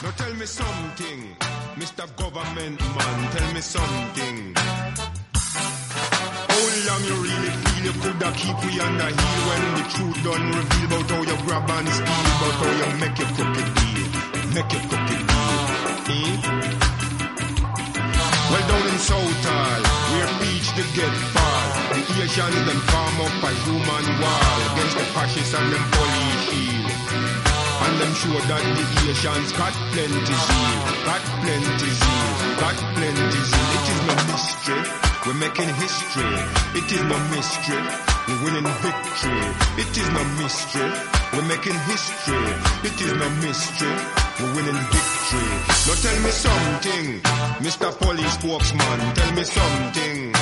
Now tell me something, Mr. Government Man, tell me something. How long you really feel you coulda keep we the heel when the truth done reveal about how you grab and steal, about how you make your crooked deal, make your crooked deal. Eh? Well down in Southall, where beach to get far, the Asians them farm up a human wall against the fascists and them police shield. And them sure that the Asians got plenty zeal, got plenty zeal, got plenty zeal. It is no mystery, we're making history. It is no mystery, we're winning victory. It is no mystery, we're making history. It is no mystery, we're winning victory. Now tell me something, Mr. Police spokesman, tell me something.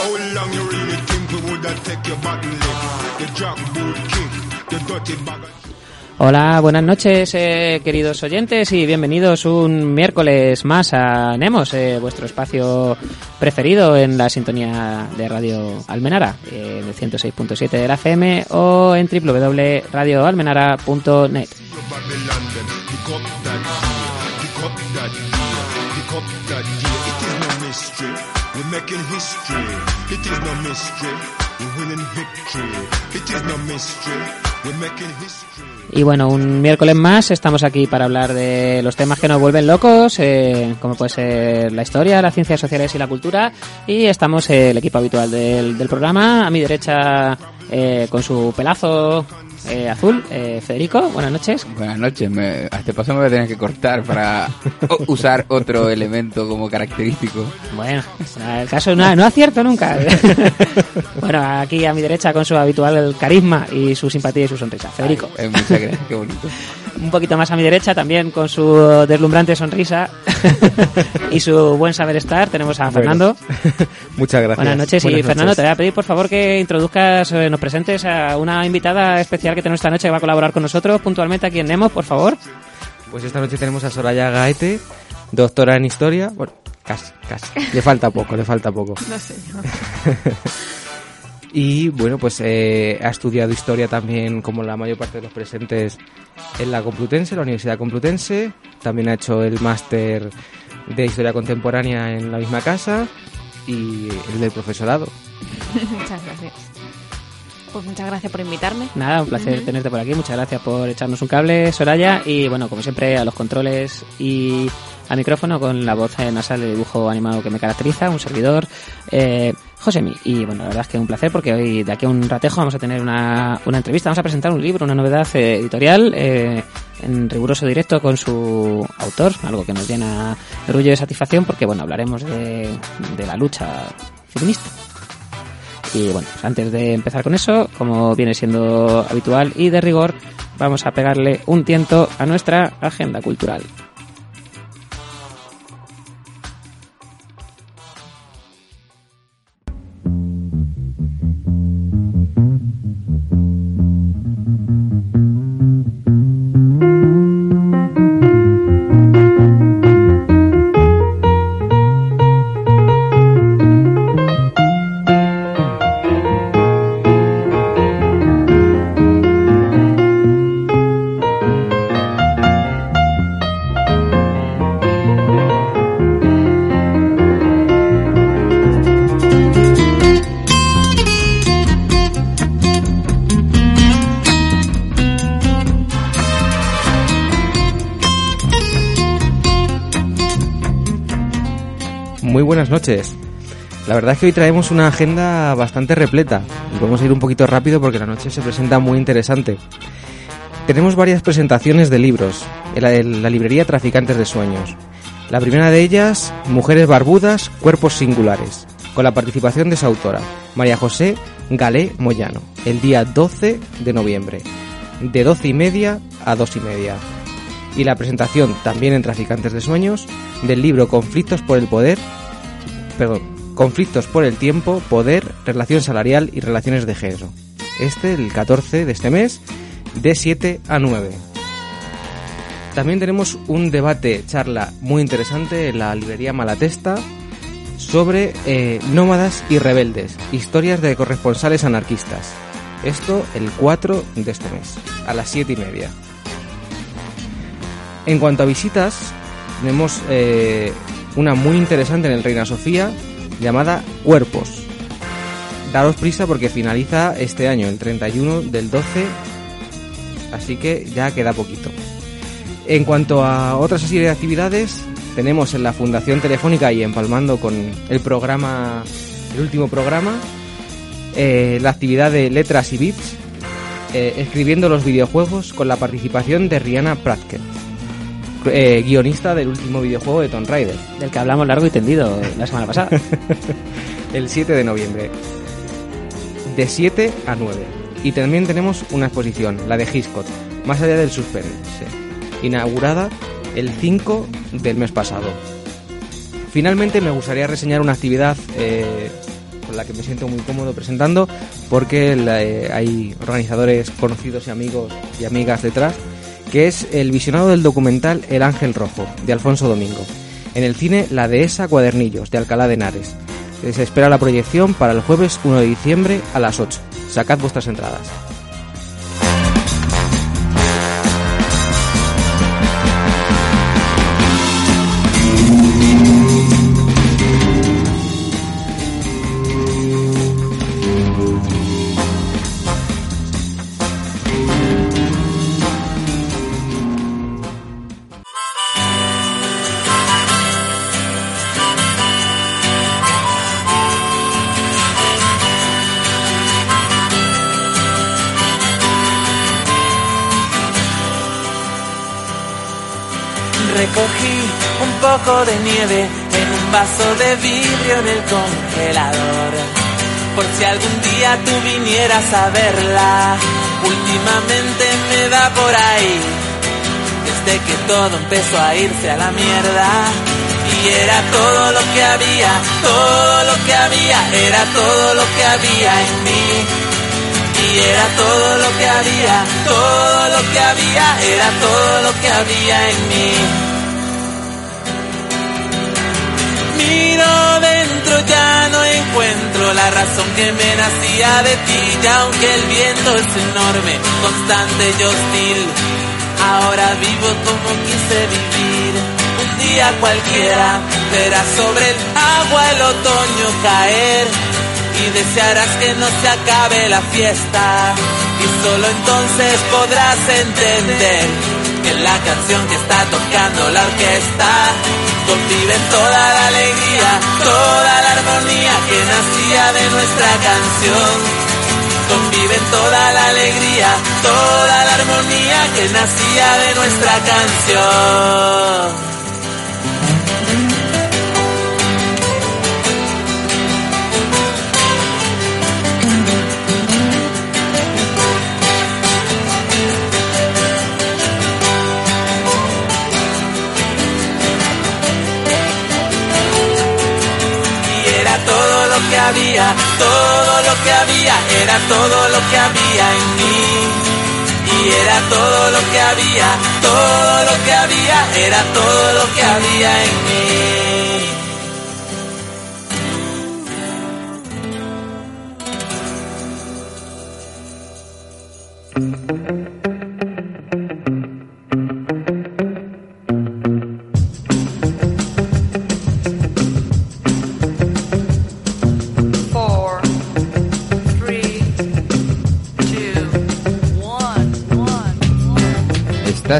How long you really think we would have take your button lick, the jackboot kick, Hola, buenas noches, eh, queridos oyentes, y bienvenidos un miércoles más a Nemos, eh, vuestro espacio preferido en la sintonía de Radio Almenara, eh, de 106.7 de la FM o en www.radioalmenara.net. Y bueno, un miércoles más estamos aquí para hablar de los temas que nos vuelven locos, eh, como puede ser la historia, las ciencias sociales y la cultura. Y estamos el equipo habitual del, del programa. A mi derecha, eh, con su pelazo eh, azul, eh, Federico. Buenas noches. Buenas noches, me- a este paso me voy a tener que cortar para usar otro elemento como característico. Bueno, el caso no, no acierto nunca. bueno, aquí a mi derecha con su habitual carisma y su simpatía y su sonrisa. Federico. Ay, eh, muchas gracias, qué bonito. Un poquito más a mi derecha también con su deslumbrante sonrisa y su buen saber estar. Tenemos a Fernando. Muchas gracias. Buenas noches. y Fernando, te voy a pedir por favor que introduzcas, eh, nos presentes a una invitada especial que tenemos esta noche que va a colaborar con nosotros puntualmente aquí en Nemos, por favor. Pues esta noche tenemos a Soraya Gaete, doctora en historia. Bueno, casi, casi. Le falta poco, le falta poco. No sé. Y bueno, pues eh, ha estudiado historia también, como la mayor parte de los presentes, en la Complutense, la Universidad Complutense. También ha hecho el máster de historia contemporánea en la misma casa y el del profesorado. Muchas gracias. Pues muchas gracias por invitarme. Nada, un placer tenerte por aquí. Muchas gracias por echarnos un cable, Soraya. Y bueno, como siempre, a los controles y al micrófono con la voz nasal de dibujo animado que me caracteriza, un servidor, eh, Josemi. Y bueno, la verdad es que un placer porque hoy, de aquí a un ratejo, vamos a tener una, una entrevista. Vamos a presentar un libro, una novedad eh, editorial eh, en riguroso directo con su autor, algo que nos llena de orgullo y satisfacción porque, bueno, hablaremos de, de la lucha feminista. Y bueno, pues antes de empezar con eso, como viene siendo habitual y de rigor, vamos a pegarle un tiento a nuestra agenda cultural. Verdad es que hoy traemos una agenda bastante repleta y vamos a ir un poquito rápido porque la noche se presenta muy interesante. Tenemos varias presentaciones de libros en la, en la librería Traficantes de Sueños. La primera de ellas, Mujeres Barbudas, Cuerpos Singulares, con la participación de su autora, María José Galé Moyano, el día 12 de noviembre, de 12 y media a 2 y media. Y la presentación, también en Traficantes de Sueños, del libro Conflictos por el Poder, perdón, Conflictos por el Tiempo, Poder, Relación Salarial y Relaciones de Género. Este, el 14 de este mes, de 7 a 9. También tenemos un debate, charla muy interesante en la librería Malatesta sobre eh, nómadas y rebeldes, historias de corresponsales anarquistas. Esto el 4 de este mes, a las 7 y media. En cuanto a visitas, tenemos eh, una muy interesante en el Reina Sofía llamada Cuerpos. Daros prisa porque finaliza este año, el 31 del 12, así que ya queda poquito. En cuanto a otras serie de actividades, tenemos en la Fundación Telefónica y empalmando con el programa, el último programa, eh, la actividad de letras y bits, eh, escribiendo los videojuegos con la participación de Rihanna Pratket, eh, guionista del último videojuego de Tomb Raider, Del que hablamos largo y tendido la semana pasada. el 7 de noviembre, de 7 a 9. Y también tenemos una exposición, la de Hitchcock, más allá del suspense, inaugurada el 5 del mes pasado. Finalmente me gustaría reseñar una actividad eh, con la que me siento muy cómodo presentando porque la- eh, hay organizadores conocidos y amigos y amigas detrás, que es el visionado del documental El Ángel Rojo de Alfonso Domingo, en el cine La Dehesa Cuadernillos de Alcalá de Henares. Se espera la proyección para el jueves 1 de diciembre a las 8. Sacad vuestras entradas. Vaso de vidrio en el congelador. Por si algún día tú vinieras a verla, últimamente me da por ahí. Desde que todo empezó a irse a la mierda. Y era todo lo que había, todo lo que había, era todo lo que había en mí. Y era todo lo que había, todo lo que había, era todo lo que había en mí. Miro dentro, ya no encuentro la razón que me nacía de ti. Y aunque el viento es enorme, constante y hostil, ahora vivo como quise vivir. Un día cualquiera verás sobre el agua el otoño caer y desearás que no se acabe la fiesta y solo entonces podrás entender que en la canción que está tocando la orquesta conviven toda la alegría, toda la armonía que nacía de nuestra canción. Conviven toda la alegría, toda la armonía que nacía de nuestra canción. Que había, todo lo que había, era todo lo que había en mí. Y era todo lo que había, todo lo que había, era todo lo que había en mí.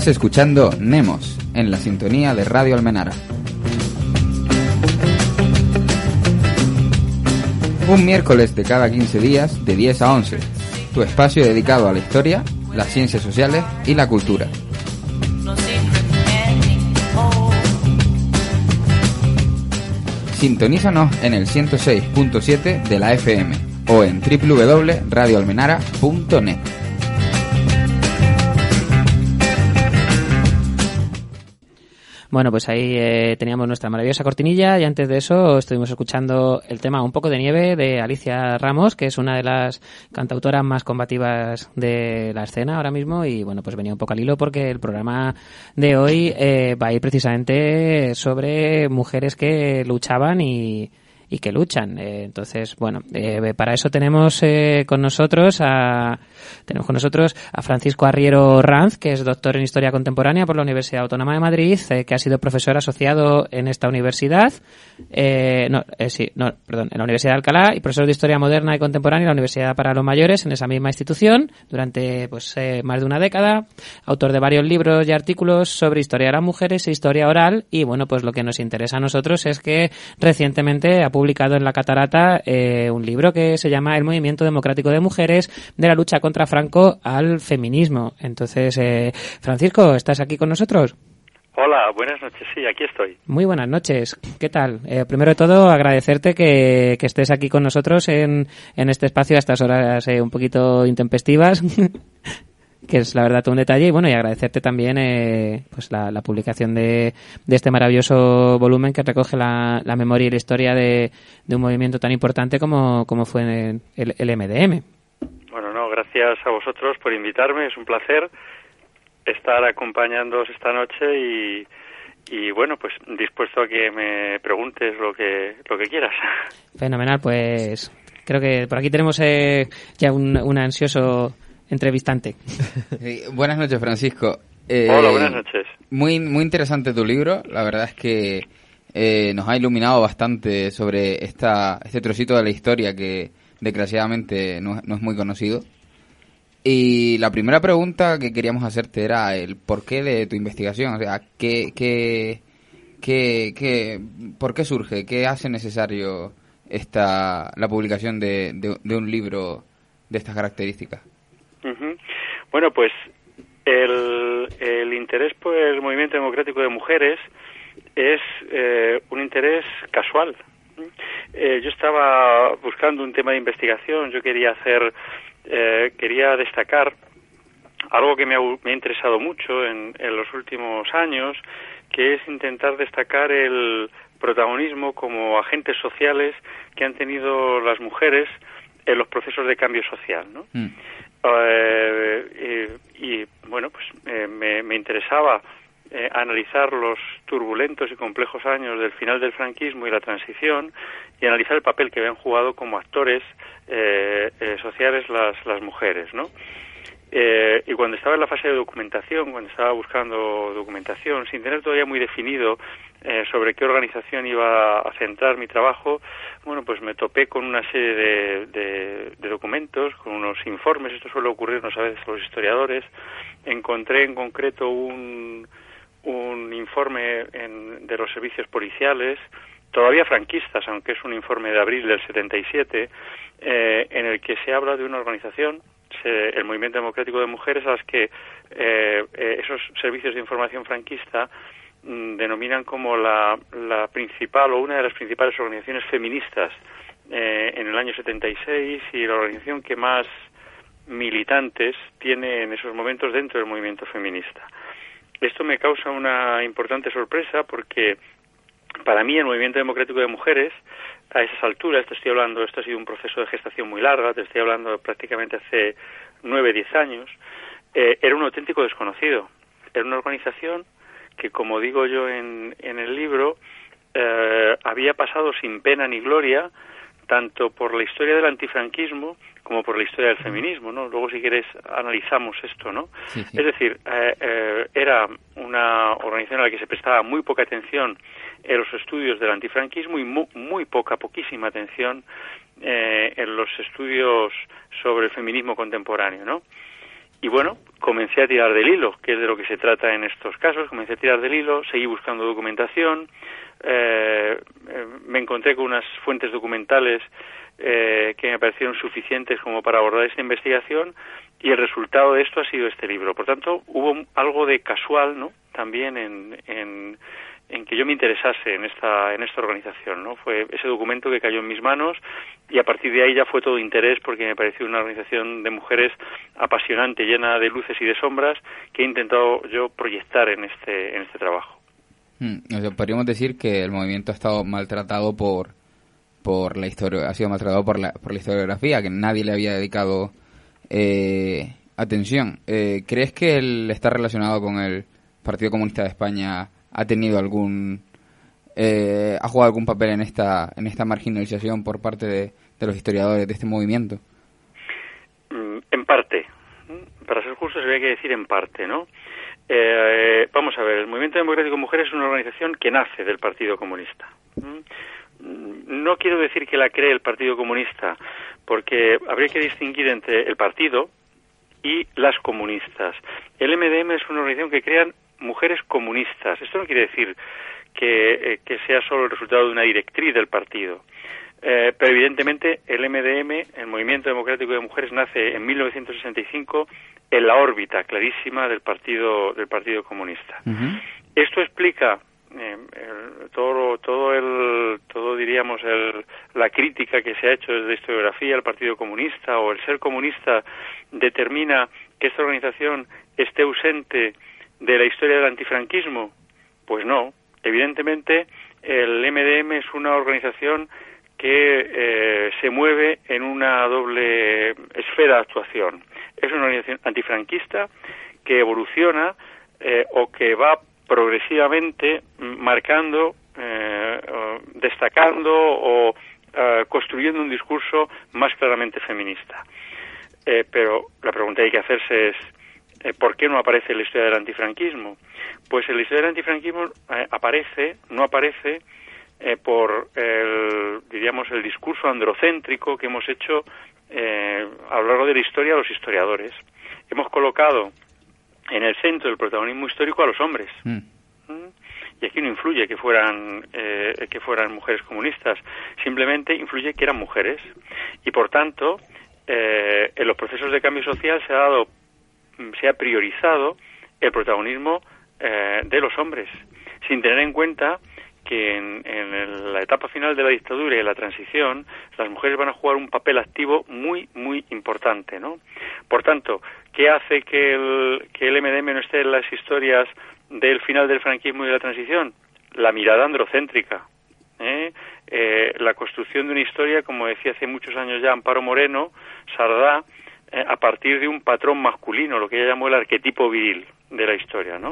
Estás escuchando Nemos en la sintonía de Radio Almenara. Un miércoles de cada 15 días de 10 a 11. Tu espacio dedicado a la historia, las ciencias sociales y la cultura. Sintonízanos en el 106.7 de la FM o en www.radioalmenara.net. Bueno, pues ahí eh, teníamos nuestra maravillosa cortinilla y antes de eso estuvimos escuchando el tema Un poco de nieve de Alicia Ramos, que es una de las cantautoras más combativas de la escena ahora mismo y bueno, pues venía un poco al hilo porque el programa de hoy eh, va a ir precisamente sobre mujeres que luchaban y, y que luchan. Eh, entonces, bueno, eh, para eso tenemos eh, con nosotros a tenemos con nosotros a Francisco Arriero Ranz, que es doctor en Historia Contemporánea por la Universidad Autónoma de Madrid, eh, que ha sido profesor asociado en esta universidad, eh, no, sí, no, perdón, en la Universidad de Alcalá y profesor de Historia Moderna y Contemporánea en la Universidad para los Mayores en esa misma institución durante pues más de una década, autor de varios libros y artículos sobre historia de las mujeres e historia oral y bueno, pues lo que nos interesa a nosotros es que recientemente ha publicado en La Catarata eh, un libro que se llama El Movimiento Democrático de Mujeres de la lucha contra Franco al feminismo. Entonces, eh, Francisco, ¿estás aquí con nosotros? Hola, buenas noches. Sí, aquí estoy. Muy buenas noches. ¿Qué tal? Eh, primero de todo, agradecerte que, que estés aquí con nosotros en, en este espacio a estas horas eh, un poquito intempestivas, que es la verdad todo un detalle. Y bueno, y agradecerte también eh, pues la, la publicación de, de este maravilloso volumen que recoge la, la memoria y la historia de, de un movimiento tan importante como, como fue el, el MDM. Bueno, no, gracias a vosotros por invitarme. Es un placer estar acompañándoos esta noche y, y bueno, pues dispuesto a que me preguntes lo que lo que quieras. Fenomenal, pues creo que por aquí tenemos eh, ya un, un ansioso entrevistante. Sí, buenas noches, Francisco. Eh, Hola, buenas noches. Muy, muy interesante tu libro. La verdad es que eh, nos ha iluminado bastante sobre esta, este trocito de la historia que desgraciadamente no, no es muy conocido. Y la primera pregunta que queríamos hacerte era el porqué de tu investigación. O sea, ¿qué, qué, qué, qué, ¿por qué surge? ¿Qué hace necesario esta, la publicación de, de, de un libro de estas características? Bueno, pues el, el interés por el movimiento democrático de mujeres es eh, un interés casual. Eh, yo estaba buscando un tema de investigación, yo quería hacer, eh, quería destacar algo que me ha, me ha interesado mucho en, en los últimos años, que es intentar destacar el protagonismo como agentes sociales que han tenido las mujeres en los procesos de cambio social, ¿no? Mm. Eh, y, bueno, pues eh, me, me interesaba eh, analizar los turbulentos y complejos años del final del franquismo y la transición y analizar el papel que habían jugado como actores eh, eh, sociales las, las mujeres, ¿no? Eh, y cuando estaba en la fase de documentación, cuando estaba buscando documentación, sin tener todavía muy definido eh, sobre qué organización iba a centrar mi trabajo, bueno, pues me topé con una serie de, de, de documentos, con unos informes, esto suele ocurrirnos a veces a los historiadores, encontré en concreto un, un informe en- de los servicios policiales, todavía franquistas, aunque es un informe de abril del 77, eh, en el que se habla de una organización, se- el Movimiento Democrático de Mujeres, a las que eh, eh, esos servicios de información franquista denominan como la, la principal o una de las principales organizaciones feministas eh, en el año 76 y la organización que más militantes tiene en esos momentos dentro del movimiento feminista. Esto me causa una importante sorpresa porque para mí el movimiento democrático de mujeres a esas alturas, te estoy hablando, esto ha sido un proceso de gestación muy larga, te estoy hablando prácticamente hace nueve, diez años, eh, era un auténtico desconocido. Era una organización que, como digo yo en, en el libro, eh, había pasado sin pena ni gloria tanto por la historia del antifranquismo como por la historia del feminismo, ¿no? Luego, si quieres, analizamos esto, ¿no? Sí, sí. Es decir, eh, eh, era una organización a la que se prestaba muy poca atención en los estudios del antifranquismo y mu- muy poca, poquísima atención eh, en los estudios sobre el feminismo contemporáneo, ¿no? Y bueno, comencé a tirar del hilo, que es de lo que se trata en estos casos. Comencé a tirar del hilo, seguí buscando documentación, eh, eh, me encontré con unas fuentes documentales eh, que me parecieron suficientes como para abordar esta investigación y el resultado de esto ha sido este libro. Por tanto, hubo algo de casual, ¿no? También en, en, en que yo me interesase en esta en esta organización, ¿no? Fue ese documento que cayó en mis manos y a partir de ahí ya fue todo interés porque me pareció una organización de mujeres apasionante, llena de luces y de sombras que he intentado yo proyectar en este en este trabajo. Mm, sea, podríamos decir que el movimiento ha estado maltratado por por la historia, ha sido maltratado por la, por la historiografía, que nadie le había dedicado eh, atención. Eh, ¿Crees que el estar relacionado con el Partido Comunista de España ha tenido algún eh, ha jugado algún papel en esta, en esta marginalización por parte de, de los historiadores de este movimiento. Mm, En parte. Para ser justo, habría que decir en parte, ¿no? Eh, vamos a ver, el Movimiento Democrático de Mujeres es una organización que nace del Partido Comunista. Mm, No quiero decir que la cree el Partido Comunista, porque habría que distinguir entre el partido y las comunistas. El MDM es una organización que crean mujeres comunistas. Esto no quiere decir que, eh, que sea solo el resultado de una directriz del partido. Eh, pero evidentemente el MDM, el Movimiento Democrático de Mujeres, nace en 1965 en la órbita clarísima del Partido del Partido Comunista. Esto explica eh, el- todo todo el todo diríamos el, la crítica que se ha hecho desde la historiografía al Partido Comunista o el ser comunista determina que esta organización esté ausente de la historia del antifranquismo. Pues no, evidentemente el MDM es una organización que eh, se mueve en una doble esfera de actuación. Es una organización antifranquista que evoluciona eh, o que va progresivamente marcando, eh, destacando o eh, construyendo un discurso más claramente feminista. Eh, pero la pregunta que hay que hacerse es ¿por qué no aparece la historia del antifranquismo? Pues la historia del antifranquismo eh, aparece, no aparece eh, por el, diríamos, el discurso androcéntrico que hemos hecho eh, a lo largo de la historia los historiadores. Hemos colocado en el centro del protagonismo histórico a los hombres. Mm. ¿Mm? Y aquí no influye que fueran eh, que fueran mujeres comunistas, simplemente influye que eran mujeres y por tanto eh, en los procesos de cambio social se ha dado se ha priorizado el protagonismo eh, de los hombres sin tener en cuenta que en, en la etapa final de la dictadura y en la transición las mujeres van a jugar un papel activo muy muy importante no por tanto qué hace que el que el MDM no esté en las historias del final del franquismo y de la transición la mirada androcéntrica ¿eh? Eh, la construcción de una historia como decía hace muchos años ya Amparo Moreno Sardá eh, a partir de un patrón masculino lo que ella llamó el arquetipo viril de la historia no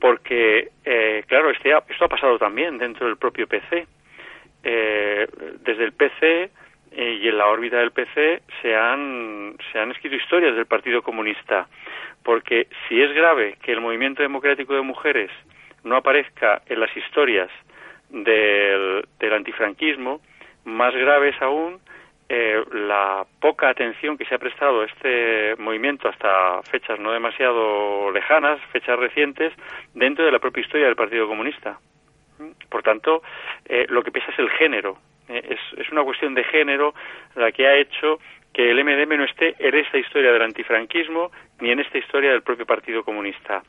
porque, eh, claro, este ha- esto ha pasado también dentro del propio PC. Eh, desde el PC eh, y en la órbita del PC se han, se han escrito historias del Partido Comunista, porque si es grave que el movimiento democrático de mujeres no aparezca en las historias del, del antifranquismo, más grave es aún eh, la poca atención que se ha prestado a este movimiento hasta fechas no demasiado lejanas, fechas recientes, dentro de la propia historia del Partido Comunista. Por tanto, eh, lo que pesa es el género. Eh, es una cuestión de género la que ha hecho que el MDM no esté en esta historia del antifranquismo ni en esta historia del propio Partido Comunista.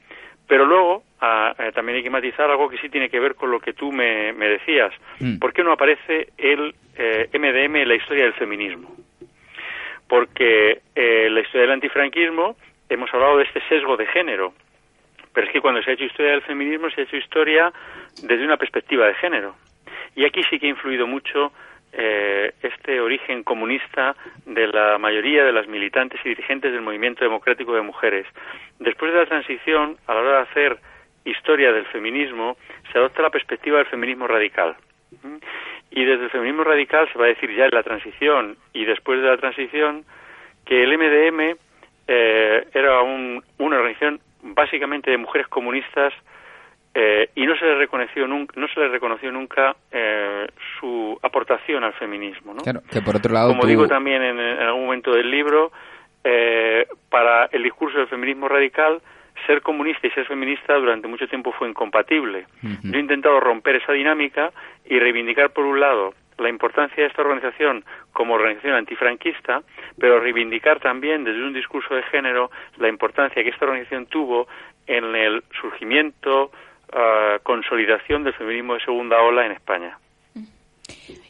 Pero luego ah, eh, también hay que matizar algo que sí tiene que ver con lo que tú me, me decías. Mm. ¿Por qué no aparece el eh, MDM en la historia del feminismo? Porque eh, la historia del antifranquismo hemos hablado de este sesgo de género, pero es que cuando se ha hecho historia del feminismo se ha hecho historia desde una perspectiva de género. Y aquí sí que ha influido mucho eh, este origen comunista de la mayoría de las militantes y dirigentes del movimiento democrático de mujeres. Después de la transición, a la hora de hacer historia del feminismo, se adopta la perspectiva del feminismo radical. ¿Mm? Y desde el feminismo radical se va a decir ya en la transición y después de la transición que el MDM eh, era un- una organización básicamente de mujeres comunistas eh, y no se le reconoció nunca, no se le reconoció nunca eh, su aportación al feminismo. ¿no? Claro, que por otro lado Como tú- digo también en, en algún momento del libro, eh, para el discurso del feminismo radical, ser comunista y ser feminista durante mucho tiempo fue incompatible. Yo he intentado romper esa dinámica y reivindicar, por un lado, la importancia de esta organización como organización antifranquista, pero reivindicar también desde un discurso de género la importancia que esta organización tuvo en el surgimiento, ah, consolidación del feminismo de segunda ola en España.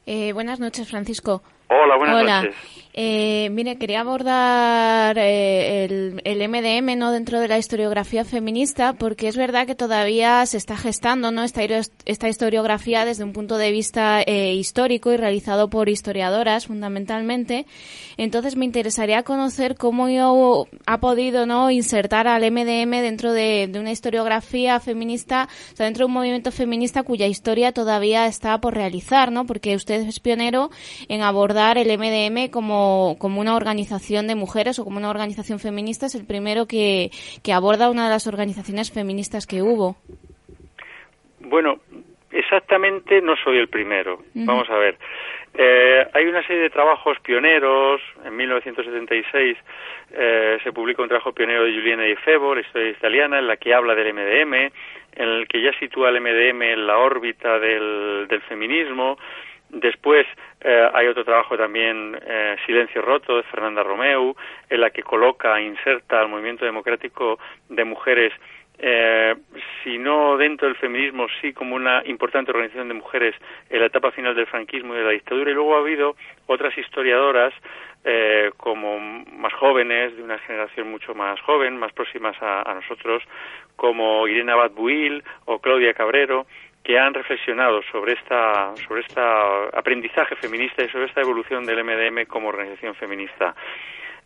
Eh, buenas noches, Francisco. Hola, buenas Hola. noches. Eh, mire, quería abordar eh, el, el MDM no dentro de la historiografía feminista, porque es verdad que todavía se está gestando no esta, esta historiografía desde un punto de vista eh, histórico y realizado por historiadoras fundamentalmente. Entonces me interesaría conocer cómo yo ha podido no insertar al MDM dentro de, de una historiografía feminista, o sea, dentro de un movimiento feminista cuya historia todavía está por realizar, ¿no? Porque usted es pionero en abordar el MDM como, como una organización de mujeres o como una organización feminista, es el primero que, que aborda una de las organizaciones feministas que hubo. Bueno, exactamente no soy el primero. Vamos a ver. Eh, hay una serie de trabajos pioneros. En 1976 eh, se publica un trabajo pionero de Juliana Di Febo, la historia italiana, en la que habla del MDM, en el que ya sitúa el MDM en la órbita del, del feminismo. Después eh, hay otro trabajo también, eh, Silencio Roto, de Fernanda Romeu, en la que coloca, inserta al movimiento democrático de mujeres eh, si no dentro del feminismo, sí como una importante organización de mujeres en la etapa final del franquismo y de la dictadura. Y luego ha habido otras historiadoras, eh, como más jóvenes, de una generación mucho más joven, más próximas a, a nosotros, como Irene Abad Buil o Claudia Cabrero, que han reflexionado sobre esta sobre este aprendizaje feminista y sobre esta evolución del MDM como organización feminista.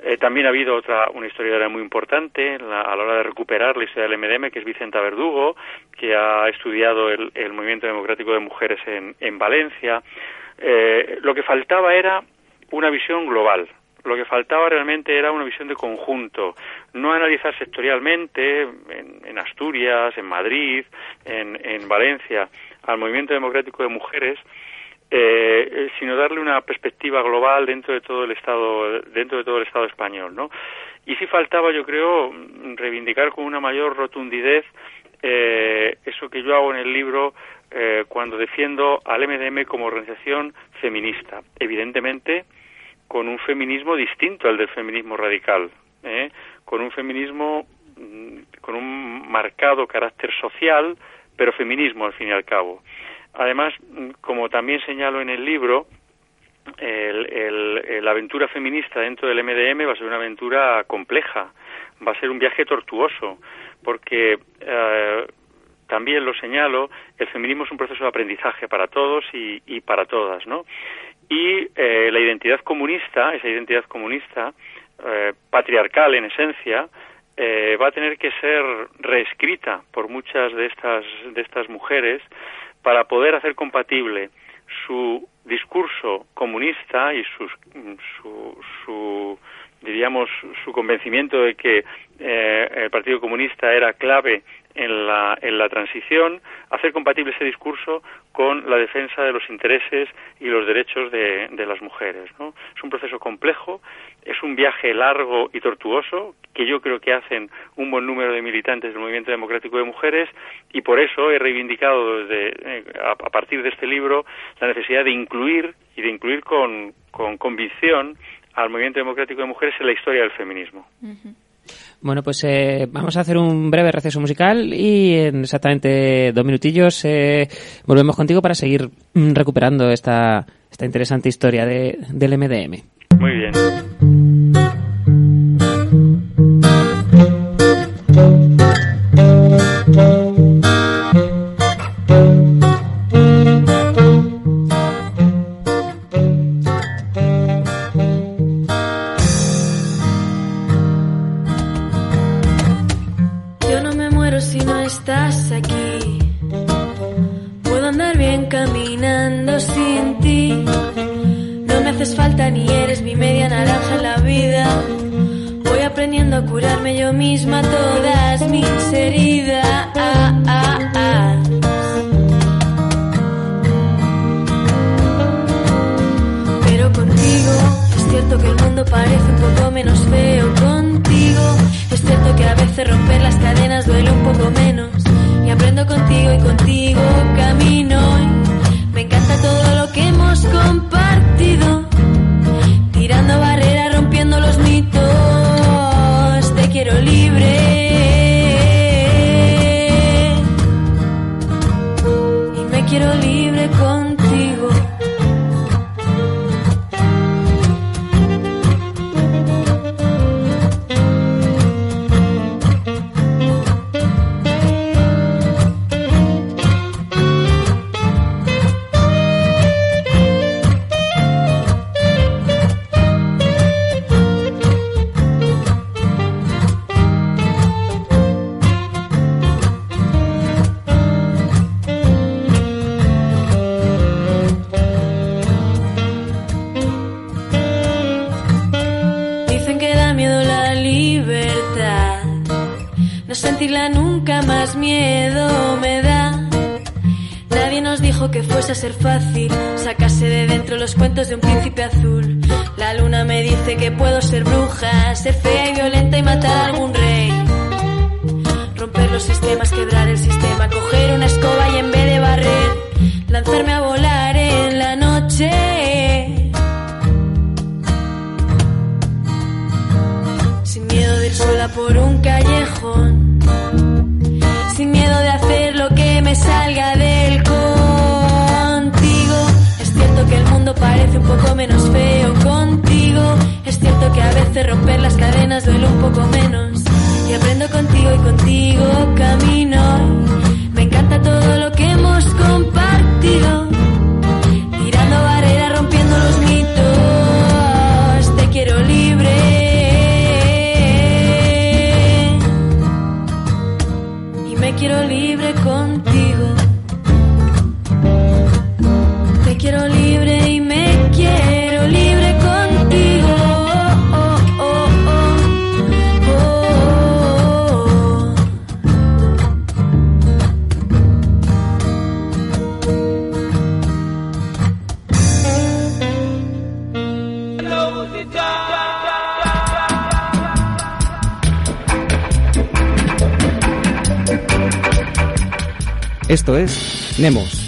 Eh, también ha habido otra, una historiadora muy importante la- a la hora de recuperar la historia del MDM, que es Vicenta Verdugo, que ha estudiado el, el movimiento democrático de mujeres en, en Valencia. Eh, lo que faltaba era una visión global. Lo que faltaba realmente era una visión de conjunto, no analizar sectorialmente en, Asturias, en Madrid, en, en Valencia, al movimiento democrático de mujeres, eh, eh, sino darle una perspectiva global dentro de todo el estado dentro de todo el estado español no y sí faltaba yo creo reivindicar con una mayor rotundidez eh, eso que yo hago en el libro eh, cuando defiendo al MDM como organización feminista. Evidentemente con un feminismo distinto al del feminismo radical ¿eh? con un feminismo mm, con un marcado carácter social pero feminismo al fin y al cabo Además, mm, como también señalo en el libro, el- el- la aventura feminista dentro del MDM va a ser una aventura compleja, va a ser un viaje tortuoso, porque eh, también lo señalo, el feminismo es un proceso de aprendizaje para todos y, y para todas, ¿no? Y eh, la identidad comunista, esa identidad comunista, eh, patriarcal en esencia, eh, va a tener que ser reescrita por muchas de estas de estas mujeres para poder hacer compatible su discurso comunista y sus, su, su diríamos su convencimiento de que eh, el Partido Comunista era clave en la, en la transición, hacer compatible ese discurso con la defensa de los intereses y los derechos de, de las mujeres. ¿no? Es un proceso complejo, es un viaje largo y tortuoso que yo creo que hacen un buen número de militantes del movimiento democrático de mujeres y por eso he reivindicado desde, eh, a, partir de este libro la necesidad de incluir y de incluir con, con convicción al movimiento democrático de mujeres en la historia del feminismo. Bueno, pues eh, vamos a hacer un breve receso musical y en exactamente dos minutillos eh, volvemos contigo para seguir mm, recuperando esta, esta interesante historia de, del MDM. Muy bien. Ser fácil Nemos,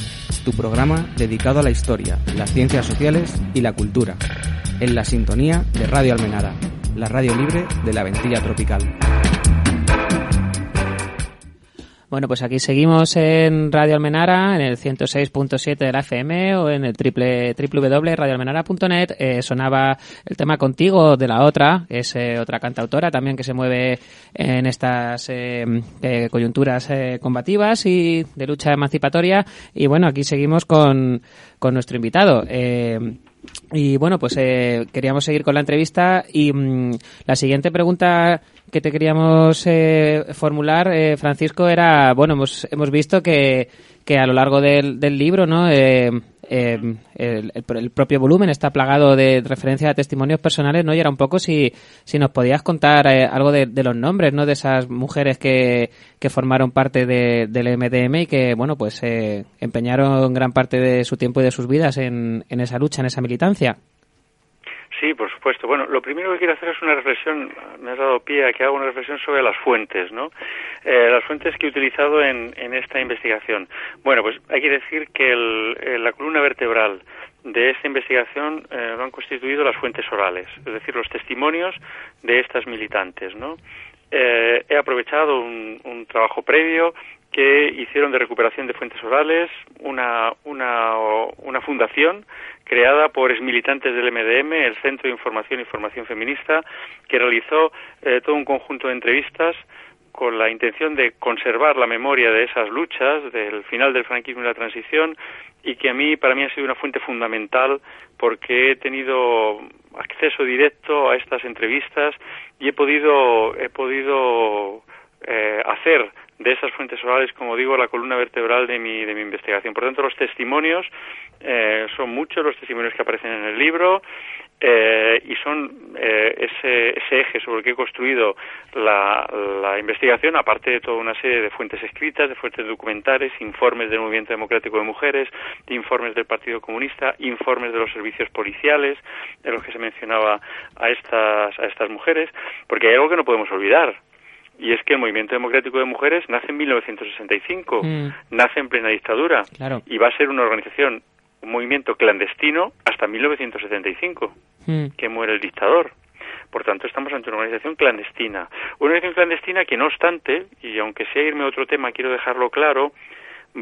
tu programa dedicado a la historia, las ciencias sociales y la cultura, en la sintonía de Radio Almenara, la radio libre de la ventilla tropical. Bueno, pues aquí seguimos en Radio Almenara, en el 106.7 de la FM o en el triple www.radioalmenara.net. Eh, sonaba el tema Contigo de la otra, que es eh, otra cantautora también que se mueve en estas eh, eh, coyunturas combativas y de lucha emancipatoria. Y bueno, aquí seguimos con, con nuestro invitado. Eh, y bueno, pues eh, queríamos seguir con la entrevista y mm, la siguiente pregunta que te queríamos eh, formular, eh, Francisco, era, bueno, hemos, hemos visto que, que a lo largo del, del libro, ¿no? Eh, el, el- el propio volumen está plagado de referencias a testimonios personales, ¿no? Y era un poco si, si nos podías contar eh, algo de, de los nombres, ¿no? De esas mujeres que, que formaron parte de- del MDM y que, bueno, pues eh, empeñaron gran parte de su tiempo y de sus vidas en, en esa lucha, en esa militancia. Sí, por supuesto. Bueno, lo primero que quiero hacer es una reflexión, me has dado pie a que haga una reflexión sobre las fuentes, ¿no? Eh, las fuentes que he utilizado en, en esta investigación. Bueno, pues hay que decir que el- eh, la columna vertebral de esta investigación eh, lo han constituido las fuentes orales, es decir, los testimonios de estas militantes, ¿no? Eh, he aprovechado un, un trabajo previo que hicieron de recuperación de fuentes orales una, una, una fundación creada por exmilitantes del MDM, el Centro de Información y Formación Feminista, que realizó eh, todo un conjunto de entrevistas con la intención de conservar la memoria de esas luchas, del final del franquismo y la transición, y que a mí, para mí, ha sido una fuente fundamental porque he tenido acceso directo a estas entrevistas y he podido, he podido eh, hacer de esas fuentes orales, como digo, la columna vertebral de mi, de mi investigación. Por tanto, los testimonios eh, son muchos los testimonios que aparecen en el libro eh, y son eh, ese, ese eje sobre el que he construido la, la investigación, aparte de toda una serie de fuentes escritas, de fuentes documentales, informes del Movimiento Democrático de Mujeres, informes del Partido Comunista, informes de los servicios policiales, de los que se mencionaba a estas, a estas mujeres, porque hay algo que no podemos olvidar. Y es que el Movimiento Democrático de Mujeres nace en 1965, Mm. nace en plena dictadura Claro. y va a ser una organización, un movimiento clandestino hasta 1975, Mm. que muere el dictador. Por tanto, estamos ante una organización clandestina. Una organización clandestina que, no obstante, y aunque sea irme a otro tema, quiero dejarlo claro,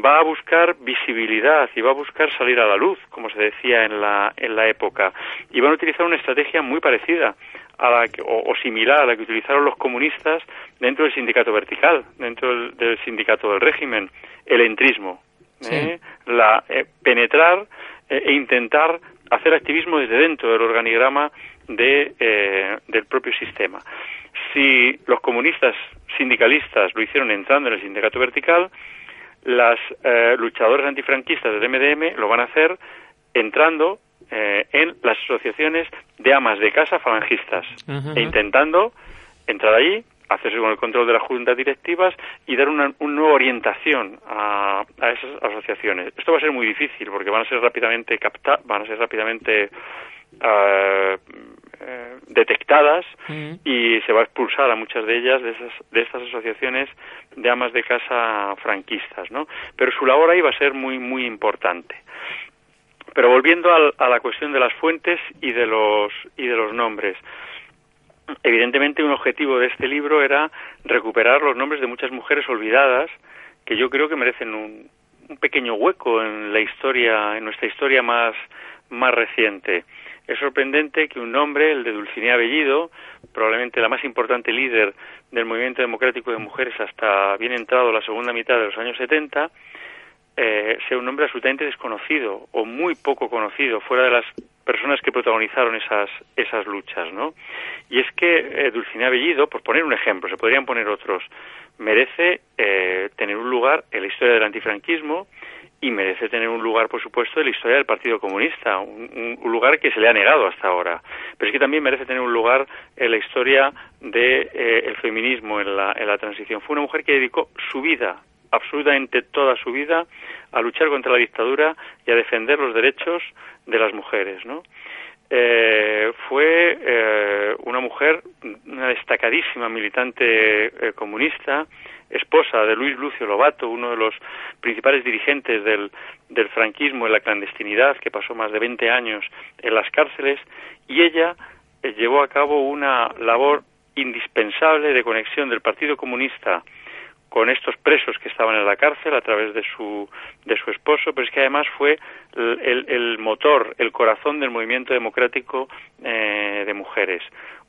va a buscar visibilidad y va a buscar salir a la luz, como se decía en la, en la época. Y van a utilizar una estrategia muy parecida a la que- o, o similar a la que utilizaron los comunistas dentro del sindicato vertical, dentro del, del sindicato del régimen, el entrismo. ¿eh? La, eh, penetrar eh, e intentar hacer activismo desde dentro del organigrama de, eh, del propio sistema. Si los comunistas sindicalistas lo hicieron entrando en el sindicato vertical, las eh, luchadoras antifranquistas del MDM lo van a hacer entrando eh, en las asociaciones de amas de casa falangistas e intentando entrar allí hacerse con el control de las juntas directivas y dar una, una nueva orientación a, a esas asociaciones. Esto va a ser muy difícil porque van a ser rápidamente capta van a ser rápidamente eh, eh, detectadas y se va a expulsar a muchas de ellas de, esas, de estas asociaciones de amas de casa franquistas, ¿no? Pero su labor ahí va a ser muy muy importante. Pero volviendo al- a la cuestión de las fuentes y de los y de los nombres, evidentemente un objetivo de este libro era recuperar los nombres de muchas mujeres olvidadas que yo creo que merecen un, un pequeño hueco en la historia, en nuestra historia más más reciente. Es sorprendente que un nombre, el de Dulcinea Bellido, probablemente la más importante líder del movimiento democrático de mujeres hasta bien entrado la segunda mitad de los años 70, eh, sea un nombre absolutamente desconocido o muy poco conocido fuera de las personas que protagonizaron esas esas luchas, ¿no? Y es que eh, Dulcinea Bellido, por poner un ejemplo, se podrían poner otros, merece eh, tener un lugar en la historia del antifranquismo y merece tener un lugar, por supuesto, en la historia del Partido Comunista, un, lugar que se le ha negado hasta ahora. Pero es que también merece tener un lugar en la historia del el feminismo en la, en la transición. Fue una mujer que dedicó su vida, absolutamente toda su vida, a luchar contra la dictadura y a defender los derechos de las mujeres, ¿no? Eh, fue eh, una mujer, una destacadísima militante eh, comunista, esposa de Luis Lucio Lobato, uno de los principales dirigentes del, del franquismo en la clandestinidad, que pasó más de 20 años en las cárceles, y ella eh, llevó a cabo una labor indispensable de conexión del Partido Comunista con estos presos que estaban en la cárcel a través de su de su esposo, pero es que además fue el, el- motor, el corazón del movimiento democrático eh, de mujeres.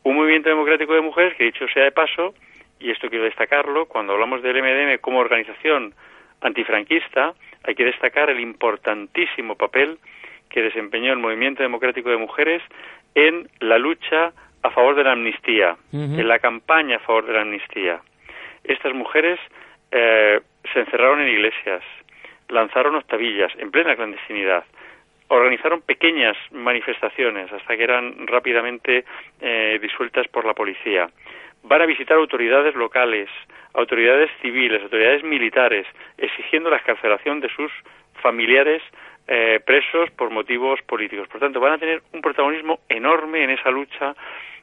Un movimiento democrático de mujeres que, dicho sea de paso, y esto quiero destacarlo, cuando hablamos del MDM como organización antifranquista, hay que destacar el importantísimo papel que desempeñó el movimiento democrático de mujeres en la lucha a favor de la amnistía, en la campaña a favor de la amnistía. Estas mujeres eh, se encerraron en iglesias, lanzaron octavillas en plena clandestinidad, organizaron pequeñas manifestaciones hasta que eran rápidamente eh, disueltas por la policía. Van a visitar autoridades locales, autoridades civiles, autoridades militares, exigiendo la escarcelación de sus familiares eh, presos por motivos políticos. Por tanto, van a tener un protagonismo enorme en esa lucha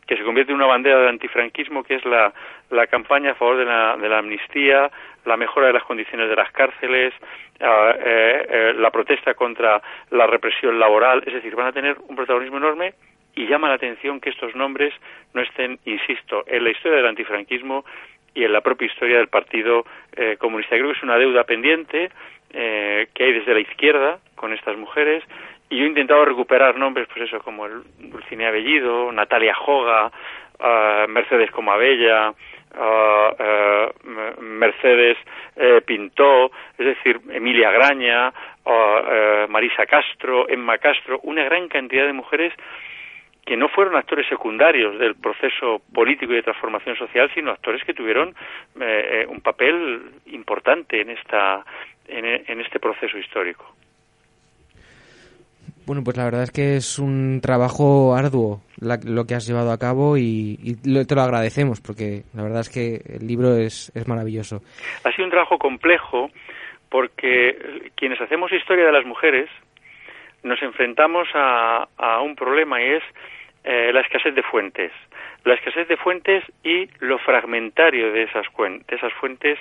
que se convierte en una bandera del antifranquismo, que es la, la campaña a favor de la, de la amnistía, la mejora de las condiciones de las cárceles, ah, eh, eh, la protesta contra la represión laboral. Es decir, van a tener un protagonismo enorme y llama la atención que estos nombres no estén, insisto, en la historia del antifranquismo y en la propia historia del Partido eh, Comunista. Creo que es una deuda pendiente eh, que hay desde la izquierda con estas mujeres y yo he intentado recuperar nombres, pues eso, como el Dulcinea Bellido, Natalia Joga, ah, Mercedes Comabella, eh, M- Mercedes Pintó, es decir, Emilia Graña, Marisa Castro, Emma Castro, una gran cantidad de mujeres que no fueron actores secundarios del proceso político y de transformación social, sino actores que tuvieron eh, eh, un papel importante en esta en, en este proceso histórico. Bueno, pues la verdad es que es un trabajo arduo la- lo que has llevado a cabo y, y lo- te lo agradecemos porque la verdad es que el libro es, es maravilloso. Ha sido un trabajo complejo porque quienes hacemos historia de las mujeres nos enfrentamos a, un problema y es eh, la escasez de fuentes. La escasez de fuentes y lo fragmentario de esas, fuentes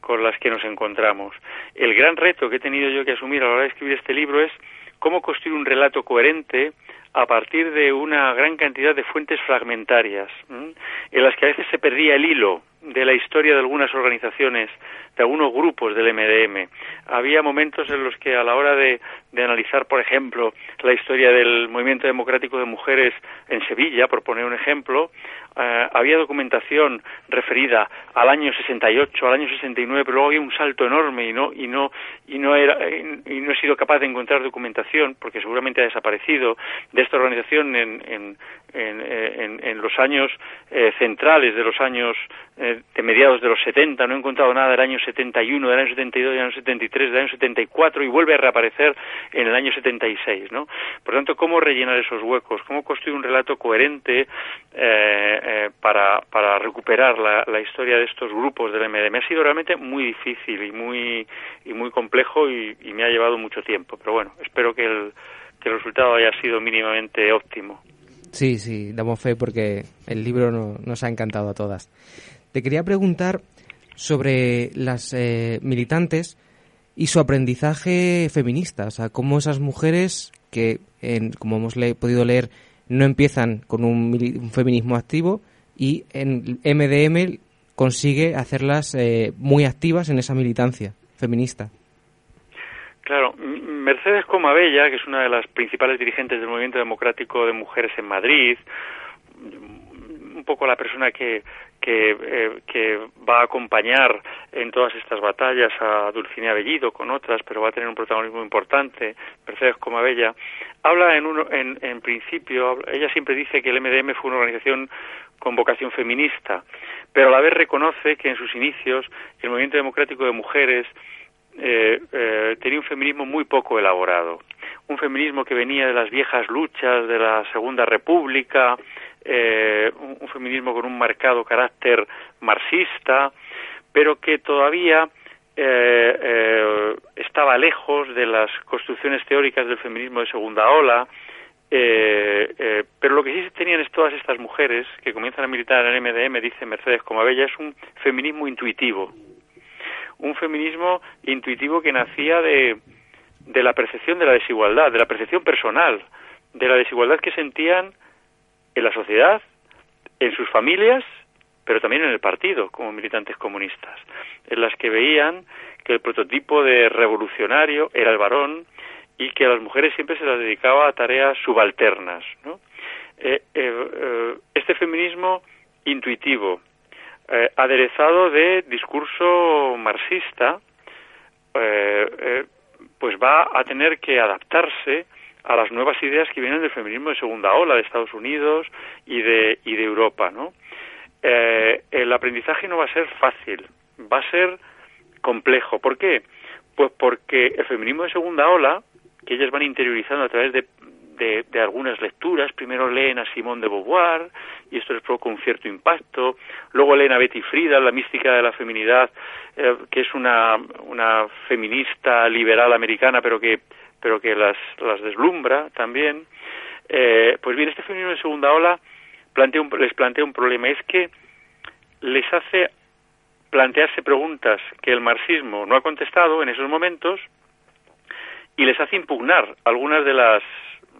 con las que nos encontramos. El gran reto que he tenido yo que asumir a la hora de escribir este libro es cómo construir un relato coherente a partir de una gran cantidad de fuentes fragmentarias, en las que a veces se perdía el hilo de la historia de algunas organizaciones, de algunos grupos del MDM. Había momentos en los que a la hora de, de analizar, por ejemplo, la historia del movimiento democrático de mujeres en Sevilla, por poner un ejemplo, eh, había documentación referida al año 68, al año 69, pero luego había un salto enorme y no y no y no era y no he sido capaz de encontrar documentación porque seguramente ha desaparecido de esta organización en en, en, en- en los años eh, centrales de los años eh, de mediados de los 70, no he encontrado nada del año 71, del año 72, del año 73, del año 74 y vuelve a reaparecer en el año 76, ¿no? Por tanto, ¿cómo rellenar esos huecos? ¿Cómo construir un relato coherente eh, eh, para, para recuperar la, la historia de estos grupos del MDM. Ha sido realmente muy difícil y muy, y muy complejo y, y me ha llevado mucho tiempo. Pero bueno, espero que el, que el resultado haya sido mínimamente óptimo. Sí, sí, damos fe porque el libro no- nos ha encantado a todas. Te quería preguntar sobre las eh, militantes y su aprendizaje feminista, o sea, cómo esas mujeres que, en- como hemos le- podido leer, no empiezan con un, un feminismo activo y en MDM consigue hacerlas eh, muy activas en esa militancia feminista. Claro, Mercedes Comabella, que es una de las principales dirigentes del movimiento democrático de mujeres en Madrid, un poco la persona que eh, que va a acompañar en todas estas batallas a Dulcinea Bellido con otras, pero va a tener un protagonismo importante, Mercedes Comabella, habla en, uno, en, en principio, ella siempre dice que el MDM fue una organización con vocación feminista, pero a la vez reconoce que en sus inicios el movimiento democrático de mujeres eh, eh, tenía un feminismo muy poco elaborado, un feminismo que venía de las viejas luchas de la Segunda República, eh, un, feminismo con un marcado carácter marxista, pero que todavía eh, eh, estaba lejos de las construcciones teóricas del feminismo de segunda ola. eh, eh, pero lo que sí tenían es todas estas mujeres que comienzan a militar en el MDM, dice Mercedes Comabella, es un feminismo intuitivo. Un feminismo intuitivo que nacía de, de la percepción de la desigualdad, de la percepción personal, de la desigualdad que sentían en la sociedad, en sus familias, pero también en el partido, como militantes comunistas, en las que veían que el prototipo de revolucionario era el varón y que a las mujeres siempre se las dedicaba a tareas subalternas. ¿no? Eh, eh, eh, este feminismo intuitivo, aderezado de discurso marxista, pues va a tener que adaptarse a las nuevas ideas que vienen del feminismo de segunda ola de Estados Unidos y de, y de Europa, ¿no? Eh, el aprendizaje no va a ser fácil, va a ser complejo. ¿Por qué? Pues porque el feminismo de segunda ola, que ellas van interiorizando a través de, de, algunas lecturas, primero leen a Simone de Beauvoir, y esto les provoca un cierto impacto, luego leen a Betty Friedan, la mística de la feminidad, eh, que es una, una feminista liberal americana, pero que pero que las, deslumbra también. Eh, pues bien, este feminismo de segunda ola plantea un, les plantea un problema, es que les hace plantearse preguntas que el marxismo no ha contestado en esos momentos y les hace impugnar algunas de las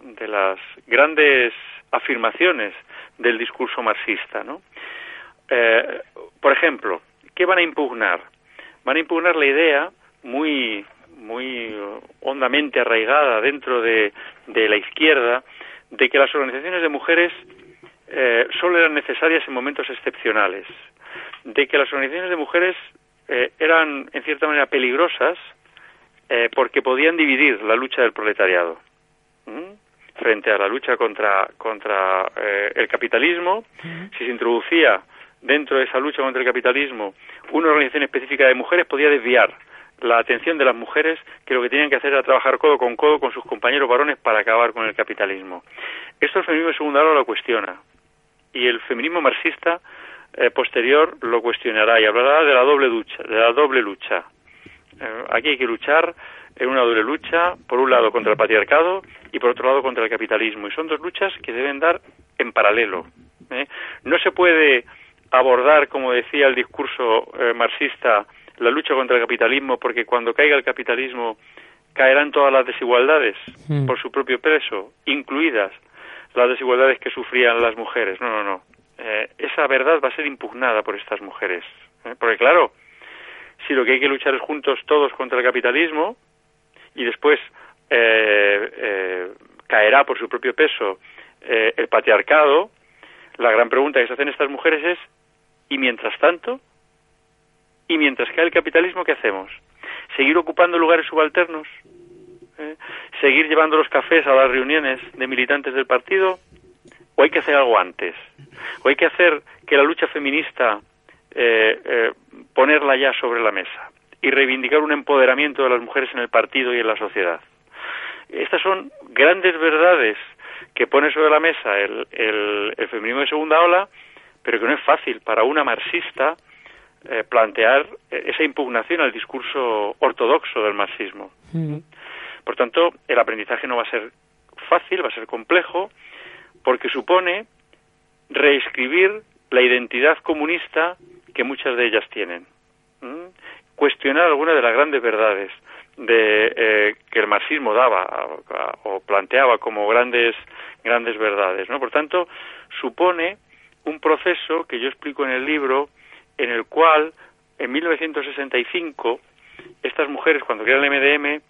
de las grandes afirmaciones del discurso marxista, ¿no? Eh, por ejemplo, ¿qué van a impugnar? Van a impugnar la idea muy muy hondamente arraigada dentro de, de la izquierda de que las organizaciones de mujeres eh, solo eran necesarias en momentos excepcionales, de que las organizaciones de mujeres eh, eran en cierta manera peligrosas eh, porque podían dividir la lucha del proletariado ¿m? frente a la lucha contra contra eh, el capitalismo. Si se introducía dentro de esa lucha contra el capitalismo una organización específica de mujeres podía desviar la atención de las mujeres que lo que tenían que hacer era trabajar codo con codo con sus compañeros varones para acabar con el capitalismo. Esto el feminismo ola lo cuestiona y el feminismo marxista eh, posterior lo cuestionará y hablará de la doble lucha, de la doble lucha. Eh, aquí hay que luchar en una doble lucha, por un lado contra el patriarcado y por otro lado contra el capitalismo. Y son dos luchas que deben dar en paralelo. ¿eh? No se puede abordar, como decía el discurso eh, marxista, la lucha contra el capitalismo, porque cuando caiga el capitalismo caerán todas las desigualdades Mm. por su propio peso, incluidas las desigualdades que sufrían las mujeres. No, no, no. Eh, esa verdad va a ser impugnada por estas mujeres. ¿eh? Porque claro, si lo que hay que luchar es juntos todos contra el capitalismo y después eh, eh, caerá por su propio peso eh, el patriarcado, la gran pregunta que se hacen estas mujeres es ¿y mientras tanto? ¿Y mientras cae el capitalismo qué hacemos? ¿Seguir ocupando lugares subalternos? ¿Eh? ¿Seguir llevando los cafés a las reuniones de militantes del partido? ¿O hay que hacer algo antes? ¿O hay que hacer que la lucha feminista eh, eh, ponerla ya sobre la mesa y reivindicar un empoderamiento de las mujeres en el partido y en la sociedad? Estas son grandes verdades que pone sobre la mesa el, el, el feminismo de segunda ola, pero que no es fácil para una marxista eh, plantear eh, esa impugnación al discurso ortodoxo del marxismo. Por tanto, el aprendizaje no va a ser fácil, va a ser complejo, porque supone reescribir la identidad comunista que muchas de ellas tienen. Cuestionar algunas de las grandes verdades de eh, que el marxismo daba a- a- o planteaba como grandes grandes verdades, ¿no? Por tanto, supone un proceso que yo explico en el libro en el cual en 1965 estas mujeres cuando crean el MDM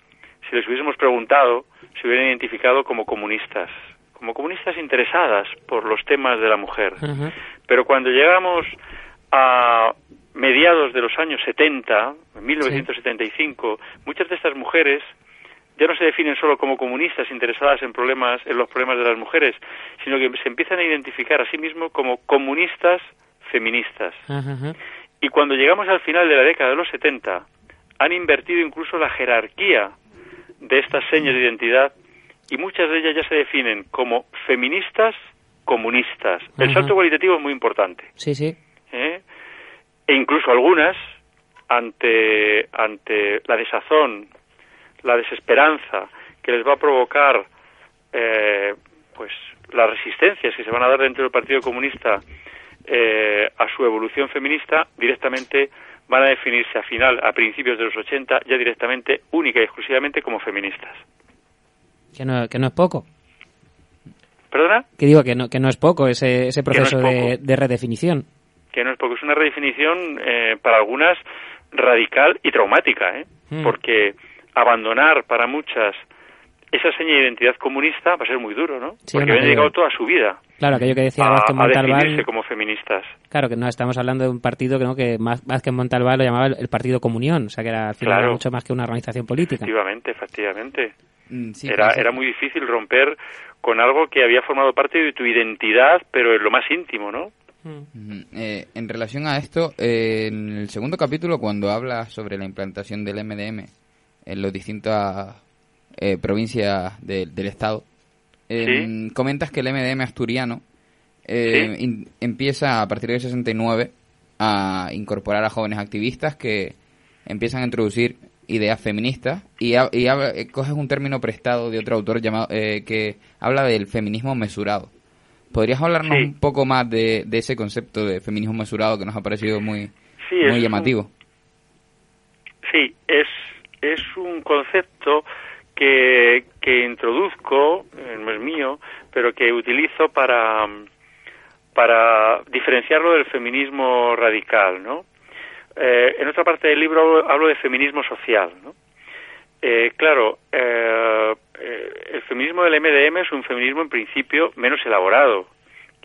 si les hubiésemos preguntado se hubieran identificado como comunistas, como comunistas interesadas por los temas de la mujer. Pero cuando llegamos a mediados de los años 70, en 1975, muchas de estas mujeres ya no se definen solo como comunistas interesadas en problemas en los problemas de las mujeres, sino que se empiezan a identificar a sí mismos como comunistas feministas. Y cuando llegamos al final de la década de los 70, han invertido incluso la jerarquía de estas señas de identidad y muchas de ellas ya se definen como feministas comunistas. El salto cualitativo es muy importante. Sí, sí. ¿eh? E incluso algunas, ante, ante la desazón, la desesperanza que les va a provocar eh, pues las resistencias que se van a dar dentro del Partido Comunista eh, a su evolución feminista, directamente van a definirse a final, a principios de los 80, ya directamente, única y exclusivamente como feministas. Que no, que no es poco. ¿Perdona? Que digo que no, que no es poco ese, ese no es proceso de, poco. de redefinición. que no es porque es una redefinición eh, para algunas radical y traumática, ¿eh? Mm. porque abandonar para muchas esa seña de identidad comunista va a ser muy duro, ¿no? Sí, porque no, habían dedicado toda su vida Claro, aquello que decía a, Vázquez a Montalbán. definirse como feministas. Claro, que no estamos hablando de un partido que, no, que más- Vázquez Montalbán lo llamaba el, Partido Comunión, o sea que era al final Claro. mucho más que una organización política. Efectivamente, efectivamente. Mm, sí, era, era muy difícil romper con algo que había formado parte de tu identidad, pero en lo más íntimo, ¿no? Ujú. Eh, en relación a esto, eh, en el segundo capítulo, cuando habla sobre la implantación del MDM en las distintas eh, provincias de- del Estado, eh, comentas que el MDM asturiano in- empieza a partir del 69 a incorporar a jóvenes activistas que empiezan a introducir ideas feministas y, ha- y habla- eh, coges un término prestado de otro autor llamado eh, que habla del feminismo mesurado. ¿Podrías hablarnos Sí. un poco más de, de ese concepto de feminismo mesurado que nos ha parecido muy, Sí, muy un- llamativo? Sí, es, es un concepto que, que introduzco, eh, no es mío, pero que utilizo para, para diferenciarlo del feminismo radical, ¿no? Eh, en otra parte del libro hablo, de feminismo social, ¿no? Eh, claro, eh, el feminismo del MDM es un feminismo en principio menos elaborado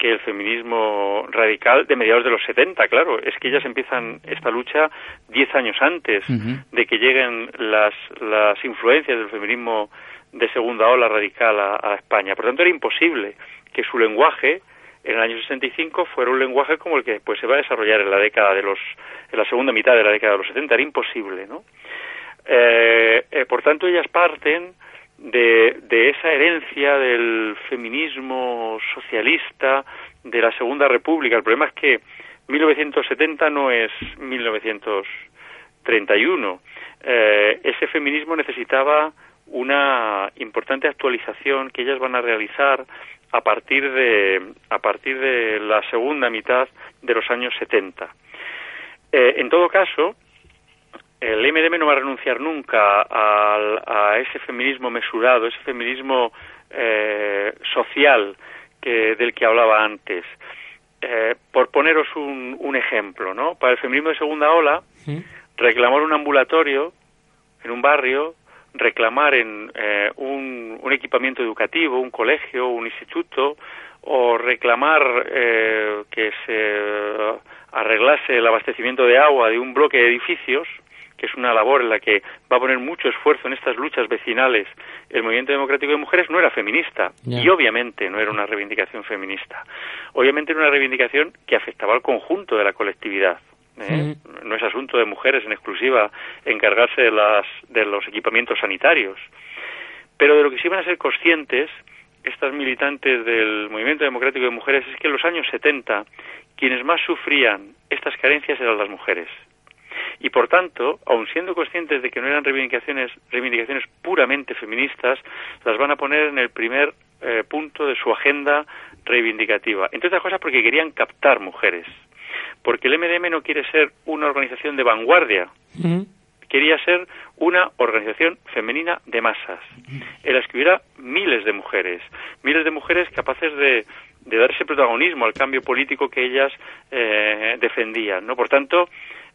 que el feminismo radical de mediados de los 70, claro. Es que ellas empiezan esta lucha 10 años antes de que lleguen las, las influencias del feminismo de segunda ola radical a, a España. Por tanto, era imposible que su lenguaje en el año 65 fuera un lenguaje como el que después se va a desarrollar en la década de los en la segunda mitad de la década de los 70 era imposible no Eh, eh, por tanto ellas parten de, de esa herencia del feminismo socialista de la segunda república el problema es que 1970 no es 1931 Eh, ese feminismo necesitaba una importante actualización que ellas van a realizar a partir de a partir de la segunda mitad de los años 70. Eh, en todo caso, el MDM no va a renunciar nunca al- a, ese feminismo mesurado, ese feminismo eh, social que, del que hablaba antes. Eh, por poneros un, un ejemplo, ¿no? Para el feminismo de segunda ola, reclamar un ambulatorio en un barrio, reclamar en eh, un, un equipamiento educativo, un colegio, un instituto, o reclamar eh, que se arreglase el abastecimiento de agua de un bloque de edificios, que es una labor en la que va a poner mucho esfuerzo en estas luchas vecinales el movimiento democrático de mujeres, no era feminista y obviamente no era una reivindicación feminista. Obviamente era una reivindicación que afectaba al conjunto de la colectividad. ¿eh? No es asunto de mujeres en exclusiva encargarse de, las, de los equipamientos sanitarios. Pero de lo que sí van a ser conscientes estas militantes del movimiento democrático de mujeres es que en los años 70 quienes más sufrían estas carencias eran las mujeres. Y por tanto, aun siendo conscientes de que no eran reivindicaciones, reivindicaciones puramente feministas, las van a poner en el primer eh, punto de su agenda reivindicativa. Entre otras cosas porque querían captar mujeres. Porque el MDM no quiere ser una organización de vanguardia, quería ser una organización femenina de masas, en que hubiera miles de mujeres, miles de mujeres capaces de, de dar ese protagonismo al cambio político que ellas eh, defendían. ¿no? Por tanto,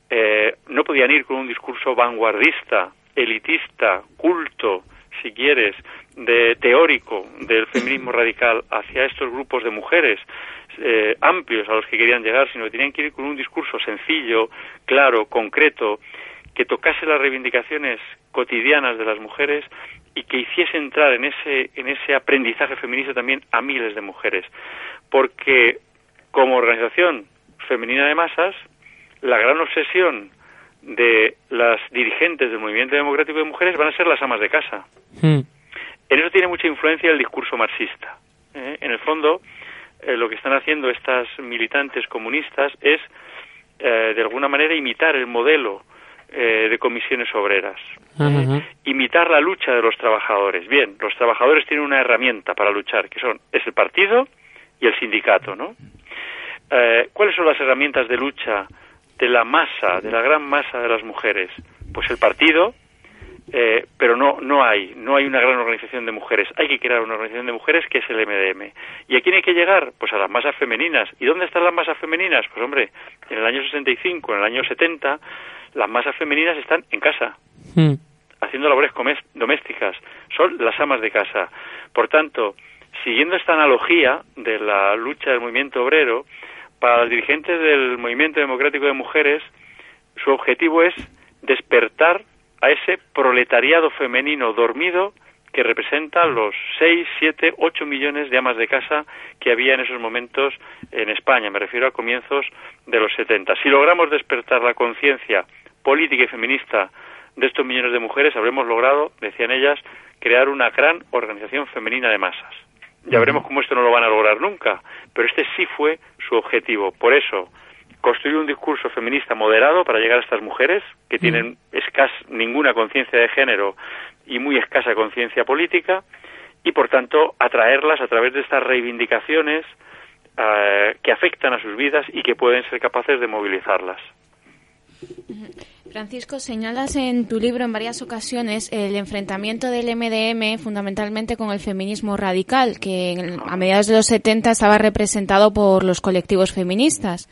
eh, no podían ir con un discurso vanguardista, elitista, culto, si quieres, de teórico del feminismo radical hacia estos grupos de mujeres eh, amplios a los que querían llegar, sino que tenían que ir con un discurso sencillo, claro, concreto, que tocase las reivindicaciones cotidianas de las mujeres y que hiciese entrar en ese, en ese aprendizaje feminista también a miles de mujeres. Porque como organización femenina de masas, la gran obsesión de las dirigentes del movimiento democrático de mujeres van a ser las amas de casa. Mm. En eso tiene mucha influencia el discurso marxista. ¿eh? En el fondo, eh, lo que están haciendo estas militantes comunistas es, eh, de alguna manera, imitar el modelo eh, de comisiones obreras. Imitar la lucha de los trabajadores. Bien, los trabajadores tienen una herramienta para luchar, que son es el partido y el sindicato, ¿no? Eh, ¿Cuáles son las herramientas de lucha de la masa, de la gran masa de las mujeres? Pues el partido, eh, pero no no hay no hay una gran organización de mujeres. Hay que crear una organización de mujeres que es el MDM y a quién hay que llegar pues a las masas femeninas. Y dónde están las masas femeninas pues hombre en el año 65 en el año 70 las masas femeninas están en casa Mm. haciendo labores domésticas. Son las amas de casa. Por tanto siguiendo esta analogía de la lucha del movimiento obrero para los dirigentes del movimiento democrático de mujeres su objetivo es despertar a ese proletariado femenino dormido que representa los 6, 7, 8 millones de amas de casa que había en esos momentos en España. Me refiero a comienzos de los 70. Si logramos despertar la conciencia política y feminista de estos millones de mujeres, habremos logrado, decían ellas, crear una gran organización femenina de masas. Ya veremos cómo esto no lo van a lograr nunca, pero este sí fue su objetivo. Por eso, construir un discurso feminista moderado para llegar a estas mujeres que tienen escas ninguna conciencia de género y muy escasa conciencia política y por tanto atraerlas a través de estas reivindicaciones eh, que afectan a sus vidas y que pueden ser capaces de movilizarlas. Francisco, señalas en tu libro en varias ocasiones el enfrentamiento del MDM fundamentalmente con el feminismo radical, que a mediados de los 70 estaba representado por los colectivos feministas.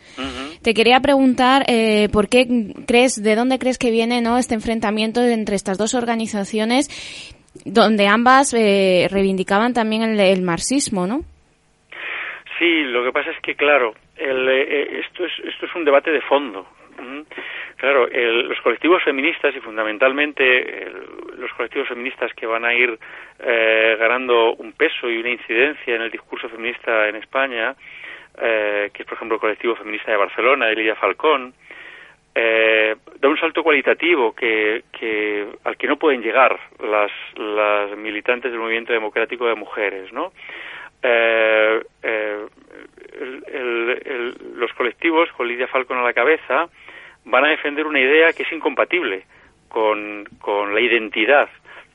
Te quería preguntar eh, por qué crees, de dónde crees que viene no este enfrentamiento entre estas dos organizaciones, donde ambas eh, reivindicaban también el, el marxismo, ¿no? Sí, lo que pasa es que, claro, el, eh, esto, es, esto es un debate de fondo. Claro, el- los colectivos feministas y fundamentalmente el- los colectivos feministas que van a ir eh, ganando un peso y una incidencia en el discurso feminista en España, eh, que es por ejemplo el colectivo feminista de Barcelona, de Lidia Falcón, eh, da un salto cualitativo que, que al que no pueden llegar las, las militantes del movimiento democrático de mujeres, ¿no? Eh, eh, el- los colectivos con Lidia Falcón a la cabeza van a defender una idea que es incompatible con, con la identidad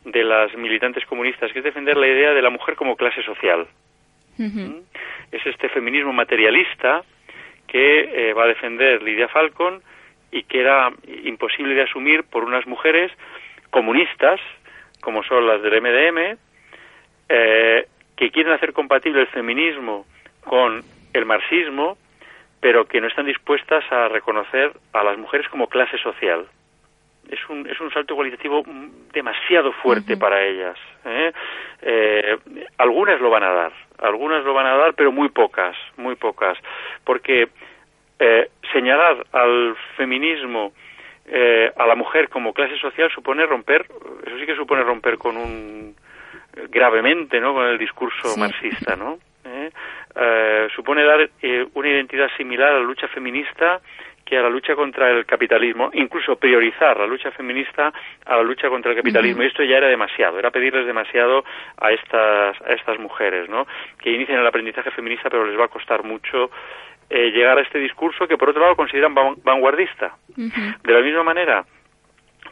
de las militantes comunistas, que es defender la idea de la mujer como clase social. Es este feminismo materialista que eh, va a defender Lidia Falcon y que era imposible de asumir por unas mujeres comunistas, como son las del MDM, eh, que quieren hacer compatible el feminismo con el marxismo, pero que no están dispuestas a reconocer a las mujeres como clase social. Es un, es un salto cualitativo mm, demasiado fuerte para ellas. ¿eh? Eh, algunas lo van a dar, algunas lo van a dar, pero muy pocas, muy pocas. Porque eh, señalar al feminismo, eh, a la mujer como clase social, supone romper, eso sí que supone romper con un gravemente, ¿no? Con el discurso Sí. marxista, ¿no? ¿Eh? Eh, supone dar eh, una identidad similar a la lucha feminista que a la lucha contra el capitalismo, incluso priorizar la lucha feminista a la lucha contra el capitalismo. Y esto ya era demasiado, era pedirles demasiado a estas, a estas mujeres, ¿no? Que inicien el aprendizaje feminista, pero les va a costar mucho eh, llegar a este discurso que por otro lado consideran van- vanguardista. De la misma manera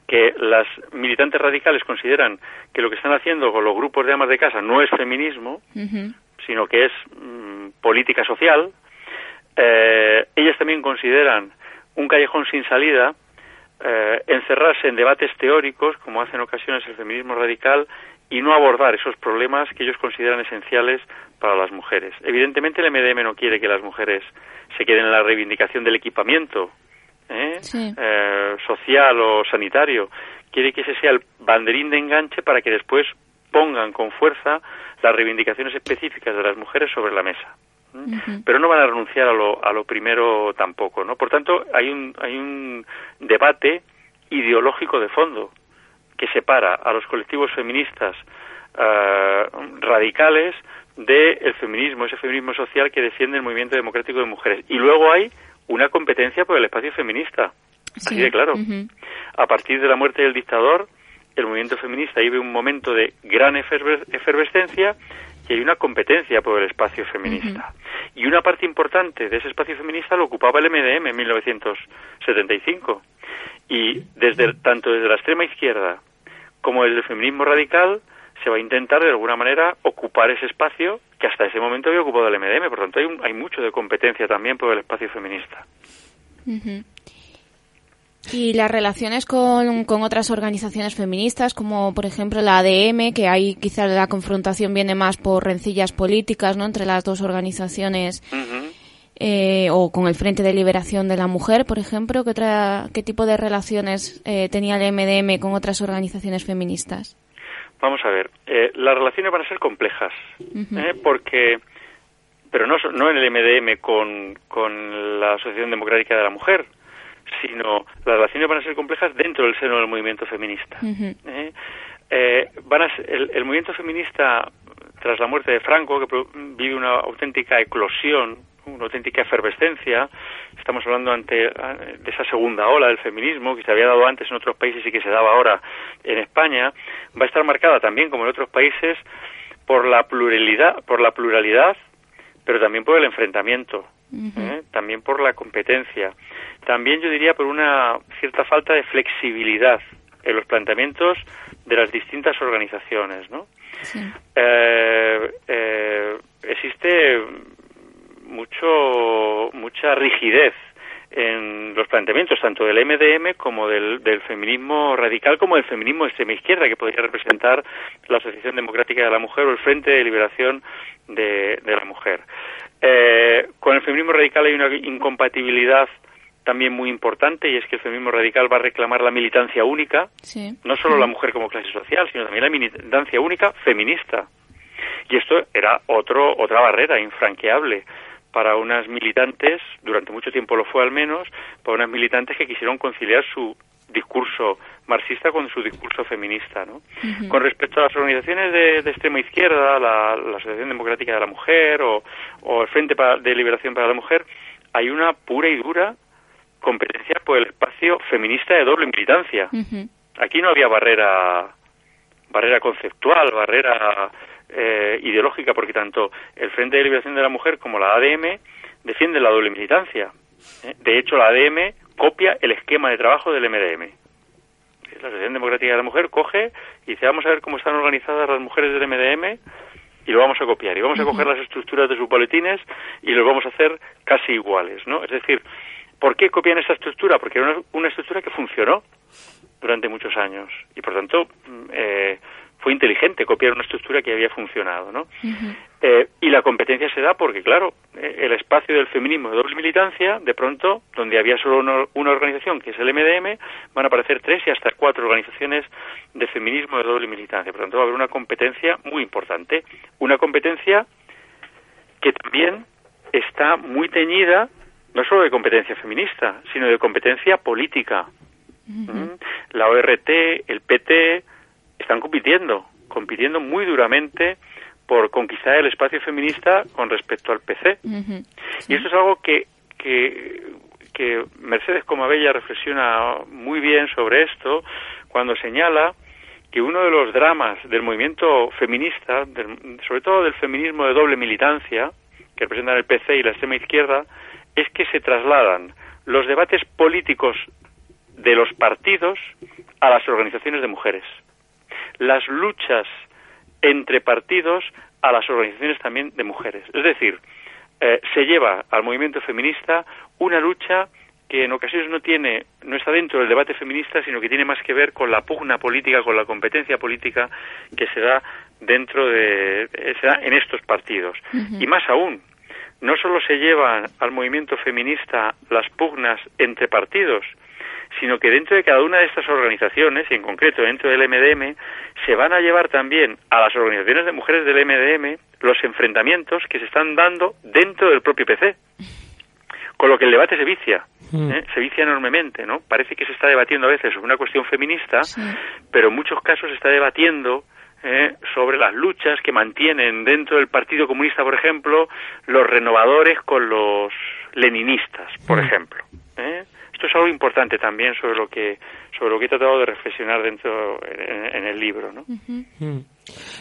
que las militantes radicales consideran que lo que están haciendo con los grupos de amas de casa no es feminismo. Sino que es mm, política social, eh, ellas también consideran un callejón sin salida eh, encerrarse en debates teóricos, como hace en ocasiones el feminismo radical, y no abordar esos problemas que ellos consideran esenciales para las mujeres. Evidentemente el MDM no quiere que las mujeres se queden en la reivindicación del equipamiento ¿eh? Sí. Eh, social o sanitario. Quiere que ese sea el banderín de enganche para que después pongan con fuerza las reivindicaciones específicas de las mujeres sobre la mesa. Pero no van a renunciar a lo, a lo primero tampoco, ¿no? Por tanto, hay un, hay un debate ideológico de fondo que separa a los colectivos feministas eh, radicales del feminismo, ese feminismo social que defiende el movimiento democrático de mujeres. Y luego hay una competencia por el espacio feminista. Así Sí. de claro. A partir de la muerte del dictador, el movimiento feminista vive un momento de gran eferve- efervescencia y hay una competencia por el espacio feminista. Y una parte importante de ese espacio feminista lo ocupaba el MDM en 1975. Y desde tanto desde la extrema izquierda como desde el feminismo radical se va a intentar de alguna manera ocupar ese espacio que hasta ese momento había ocupado el MDM. Por tanto, hay, un- hay mucho de competencia también por el espacio feminista. Y las relaciones con, con otras organizaciones feministas, como por ejemplo la ADM, que ahí quizá la confrontación viene más por rencillas políticas ¿no? entre las dos organizaciones, eh, o con el Frente de Liberación de la Mujer, por ejemplo, ¿qué, otra, qué tipo de relaciones eh, tenía el MDM con otras organizaciones feministas? Vamos a ver, eh, las relaciones van a ser complejas, ¿eh? porque, pero no, no en el MDM con, con la Asociación Democrática de la Mujer, sino las relaciones van a ser complejas dentro del seno del movimiento feminista. ¿eh? Eh, van a ser- el, el movimiento feminista, tras la muerte de Franco, que vive una auténtica eclosión, una auténtica efervescencia, estamos hablando ante de esa segunda ola del feminismo que se había dado antes en otros países y que se daba ahora en España, va a estar marcada también, como en otros países, por la pluralidad, por la pluralidad, pero también por el enfrentamiento, ¿eh? también por la competencia, también yo diría por una cierta falta de flexibilidad en los planteamientos de las distintas organizaciones, ¿no? Sí. Eh, eh, existe mucho mucha rigidez en los planteamientos tanto del MDM como del, del feminismo radical como del feminismo de extrema izquierda que podría representar la Asociación Democrática de la Mujer o el Frente de Liberación de, de la Mujer. Eh, con el feminismo radical hay una incompatibilidad también muy importante y es que el feminismo radical va a reclamar la militancia única, Sí. no solo la mujer como clase social, sino también la militancia única feminista. Y esto era otro, otra barrera infranqueable para unas militantes, durante mucho tiempo lo fue al menos, para unas militantes que quisieron conciliar su discurso marxista con su discurso feminista. ¿no? Con respecto a las organizaciones de, de extrema izquierda, la, la Asociación Democrática de la Mujer o, o el Frente para- de Liberación para la Mujer, hay una pura y dura competencia por el espacio feminista de doble militancia. Aquí no había barrera barrera conceptual, barrera eh, ideológica, porque tanto el Frente de Liberación de la Mujer como la ADM defienden la doble militancia. ¿eh? De hecho, la ADM copia el esquema de trabajo del MDM. La Asociación Democrática de la Mujer coge y dice, vamos a ver cómo están organizadas las mujeres del MDM y lo vamos a copiar. Y vamos a coger las estructuras de sus boletines y los vamos a hacer casi iguales, ¿no? Es decir, ¿por qué copian esa estructura? Porque era una, una estructura que funcionó durante muchos años y por tanto mm, eh, fue inteligente copiar una estructura que había funcionado, ¿no? Eh, y la competencia se da porque, claro, eh, el espacio del feminismo de doble militancia, de pronto, donde había solo una, una organización, que es el MDM, van a aparecer tres y hasta cuatro organizaciones de feminismo de doble militancia. Por tanto, va a haber una competencia muy importante. Una competencia que también está muy teñida, no solo de competencia feminista, sino de competencia política. ¿Mm? La ORT, el PT, están compitiendo, compitiendo muy duramente por conquistar el espacio feminista con respecto al PC. Y esto es algo que, que, que Mercedes Comabella reflexiona muy bien sobre esto cuando señala que uno de los dramas del movimiento feminista, del- sobre todo del feminismo de doble militancia, que representan el PC y la extrema izquierda, es que se trasladan los debates políticos de los partidos a las organizaciones de mujeres. Las luchas entre partidos a las organizaciones también de mujeres. Es decir, eh, se lleva al movimiento feminista una lucha que en ocasiones no tiene no está dentro del debate feminista sino que tiene más que ver con la pugna política con la competencia política que se da dentro de se da en estos partidos y más aún no solo se llevan al movimiento feminista las pugnas entre partidos sino que dentro de cada una de estas organizaciones, y en concreto dentro del MDM, se van a llevar también a las organizaciones de mujeres del MDM los enfrentamientos que se están dando dentro del propio PC. Con lo que el debate se vicia, Mm. ¿eh? se vicia enormemente, ¿no? Parece que se está debatiendo a veces sobre una cuestión feminista, pero en muchos casos se está debatiendo ¿eh? sobre las luchas que mantienen dentro del Partido Comunista, por ejemplo, los renovadores con los leninistas, por Mm. ejemplo. ¿eh? Esto es algo importante también sobre lo que sobre lo que he tratado de reflexionar dentro en, en el libro, ¿no? Mm.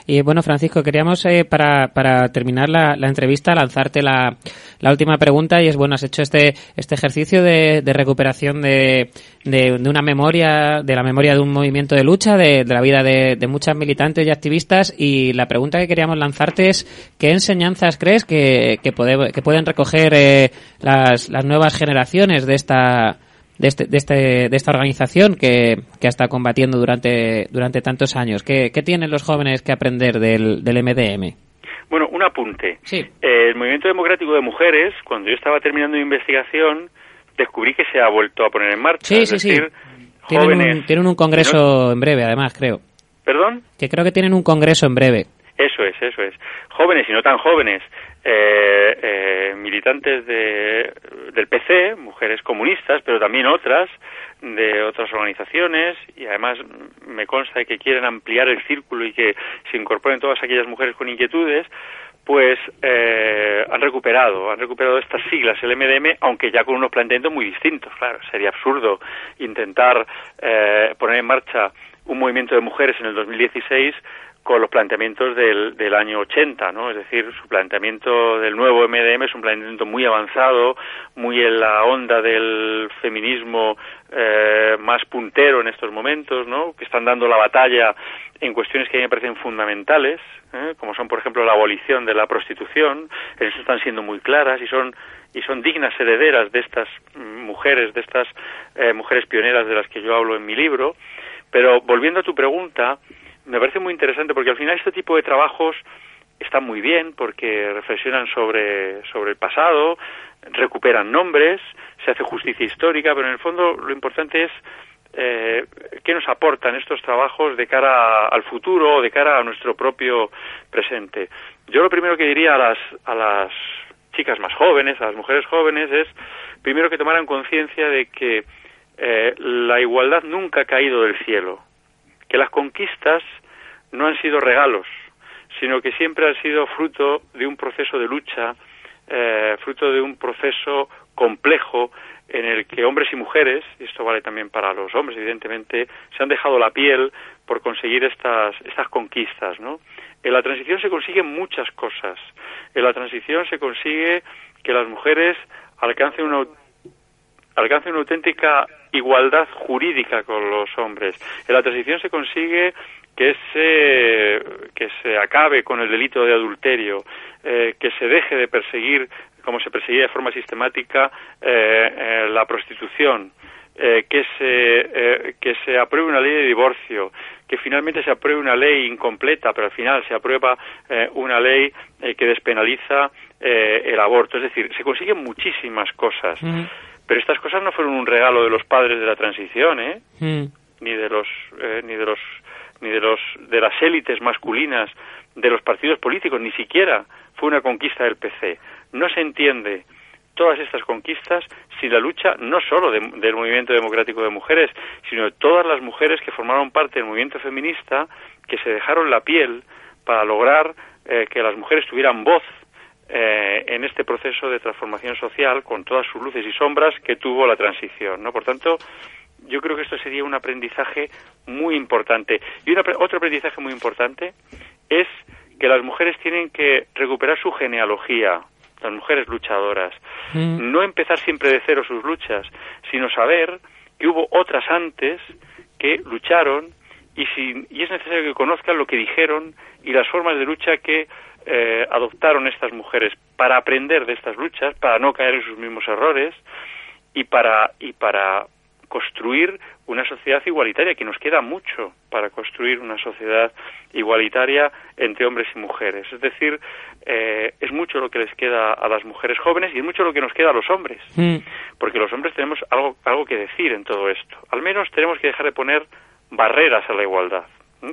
Y bueno, Francisco, queríamos eh, para, para terminar la, la entrevista lanzarte la, la última pregunta y es, bueno, has hecho este, este ejercicio de, recuperación de, de, una memoria, de la memoria de un movimiento de lucha, de, la vida de, muchas militantes y activistas y la pregunta que queríamos lanzarte es, ¿qué enseñanzas crees que, que pueden recoger eh, las, las nuevas generaciones de esta, de, este, de, este, de esta organización que, que ha estado combatiendo durante, durante tantos años? ¿Qué, qué tienen los jóvenes que aprender del, del MDM? Bueno, un apunte. Sí. Eh, El Movimiento Democrático de Mujeres, cuando yo estaba terminando mi investigación, descubrí que se ha vuelto a poner en marcha. Sí, es sí, sí. decir, Tienen jóvenes... un, tienen un congreso en breve, además, creo. ¿Perdón? Que creo que tienen un congreso en breve. Eso es, eso es. Jóvenes y no tan jóvenes, eh, eh, militantes de, del PC, mujeres comunistas, pero también otras, de otras organizaciones, y además me consta que quieren ampliar el círculo y que se incorporen todas aquellas mujeres con inquietudes, pues eh, han recuperado, han recuperado estas siglas, el MDM, aunque ya con unos planteamientos muy distintos. Claro, sería absurdo intentar eh, poner en marcha un movimiento de mujeres en el 2016 con los planteamientos del, del año 80, ¿no? Es decir, su planteamiento del nuevo MDM es un planteamiento muy avanzado, muy en la onda del feminismo eh, más puntero en estos momentos, ¿no? Que están dando la batalla en cuestiones que a mí me parecen fundamentales, ¿eh? como son, por ejemplo, la abolición de la prostitución. En eso están siendo muy claras y son y son dignas herederas de estas mm, mujeres, de estas eh, mujeres pioneras de las que yo hablo en mi libro. Pero volviendo a tu pregunta, me parece muy interesante porque al final este tipo de trabajos están muy bien porque reflexionan sobre, sobre el pasado, recuperan nombres, se hace justicia histórica, pero en el fondo lo importante es eh, qué nos aportan estos trabajos de cara al futuro o de cara a nuestro propio presente. Yo lo primero que diría a las, a las chicas más jóvenes, a las mujeres jóvenes, es primero que tomaran conciencia de que eh, la igualdad nunca ha caído del cielo, que las conquistas no han sido regalos, sino que siempre han sido fruto de un proceso de lucha, eh, fruto de un proceso complejo en el que hombres y mujeres, y esto vale también para los hombres evidentemente, se han dejado la piel por conseguir estas, estas conquistas, ¿no? En la transición se consiguen muchas cosas. En la transición se consigue que las mujeres alcancen una alcance una auténtica igualdad jurídica con los hombres. En la transición se consigue que se, que se acabe con el delito de adulterio, eh, que se deje de perseguir, como se perseguía de forma sistemática, eh, eh, la prostitución, eh, que, se, que se apruebe una ley de divorcio, que finalmente se apruebe una ley incompleta, pero al final se aprueba una ley que despenaliza el aborto. Es decir, se consiguen muchísimas cosas. Pero estas cosas no fueron un regalo de los padres de la transición, ¿eh? Mm. ni de los eh, ni de los ni de los de las élites masculinas de los partidos políticos, ni siquiera fue una conquista del PC. No se entiende todas estas conquistas sin la lucha no solo de- del movimiento democrático de mujeres, sino de todas las mujeres que formaron parte del movimiento feminista, que se dejaron la piel para lograr eh, que las mujeres tuvieran voz eh, en este proceso de transformación social con todas sus luces y sombras que tuvo la transición. ¿no? Por tanto, yo creo que esto sería un aprendizaje muy importante. Y un apre- otro aprendizaje muy importante es que las mujeres tienen que recuperar su genealogía. nuestras mujeres luchadoras. Mm. No empezar siempre de cero sus luchas, sino saber que hubo otras antes que lucharon y, si, y es necesario que conozcan lo que dijeron y las formas de lucha que eh, adoptaron estas mujeres para aprender de estas luchas, para no caer en sus mismos errores y para, y para construir una sociedad igualitaria, que nos queda mucho para construir una sociedad igualitaria entre hombres y mujeres. Es decir, eh, es mucho lo que les queda a las mujeres jóvenes y es mucho lo que nos queda a los hombres, Mm. porque los hombres tenemos algo, algo que decir en todo esto. Al menos tenemos que dejar de poner barreras a la igualdad,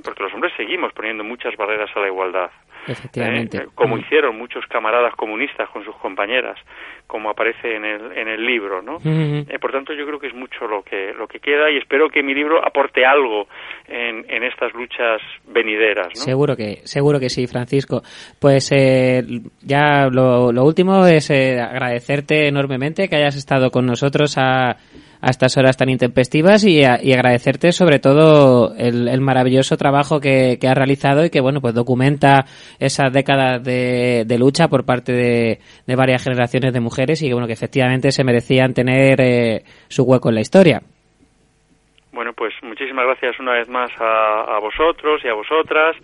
porque los hombres seguimos poniendo muchas barreras a la igualdad. Efectivamente. ¿eh? como Mm. hicieron muchos camaradas comunistas con sus compañeras, como aparece en el, en el libro, ¿no? Eh, por tanto, yo creo que es mucho lo que lo que queda y espero que mi libro aporte algo en, en estas luchas venideras, ¿no? Seguro que, seguro que sí, Francisco. Pues eh, ya lo, lo último es eh, agradecerte enormemente que hayas estado con nosotros a, a estas horas tan intempestivas y, a- y agradecerte sobre todo el, maravilloso trabajo que, que has realizado y que bueno pues documenta esas décadas de, de lucha por parte de, de varias generaciones de mujeres y que bueno que efectivamente se merecían tener eh, su hueco en la historia. Bueno, pues muchísimas gracias una vez más a, a vosotros y a vosotras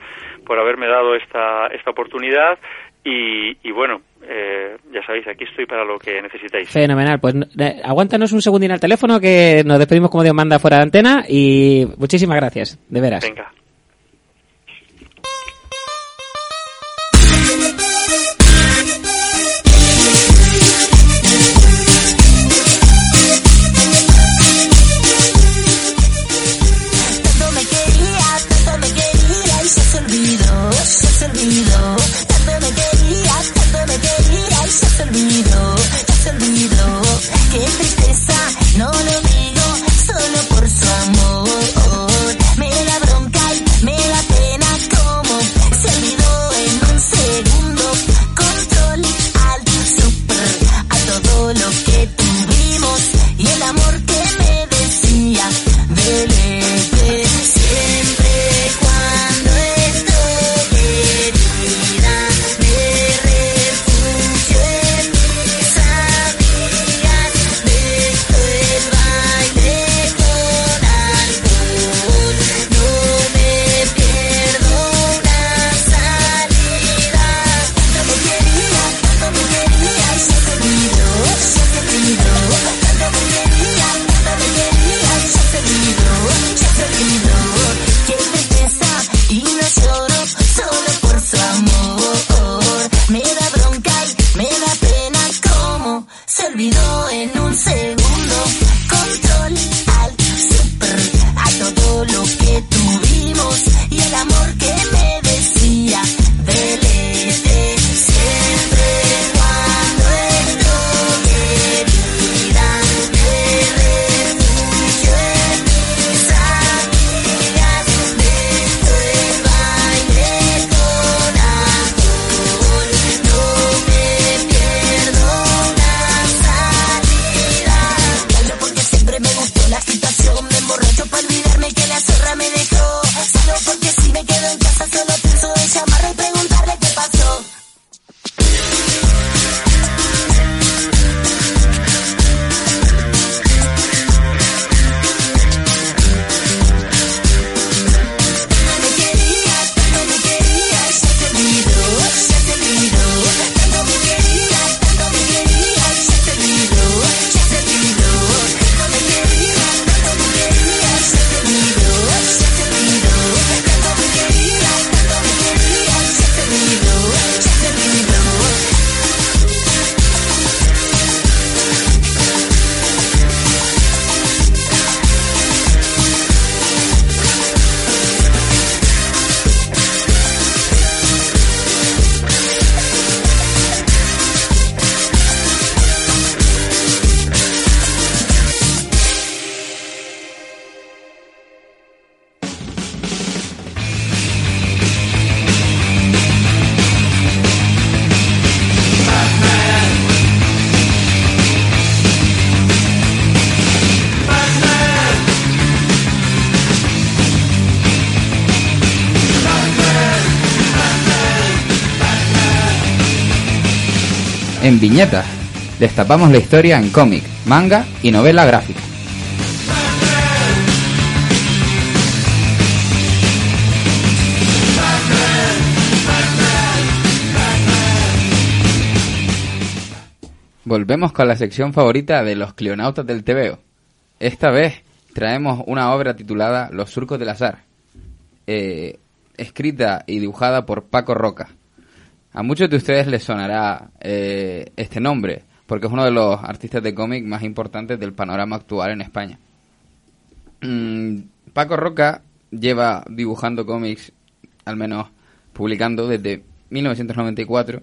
por haberme dado esta, esta oportunidad y, y bueno, eh, ya sabéis, aquí estoy para lo que necesitéis. Fenomenal, pues eh, aguántanos un segundín al teléfono que nos despedimos como Dios manda fuera de antena y muchísimas gracias, de veras. Venga. Viñetas. Destapamos la historia en cómic, manga y novela gráfica. Volvemos con la sección favorita de los cleonautas del TVO. Esta vez traemos una obra titulada Los surcos del azar, eh, escrita y dibujada por Paco Roca. A muchos de ustedes les sonará eh, este nombre, porque es uno de los artistas de cómic más importantes del panorama actual en España. Mm, Paco Roca lleva dibujando cómics, al menos publicando desde 1994,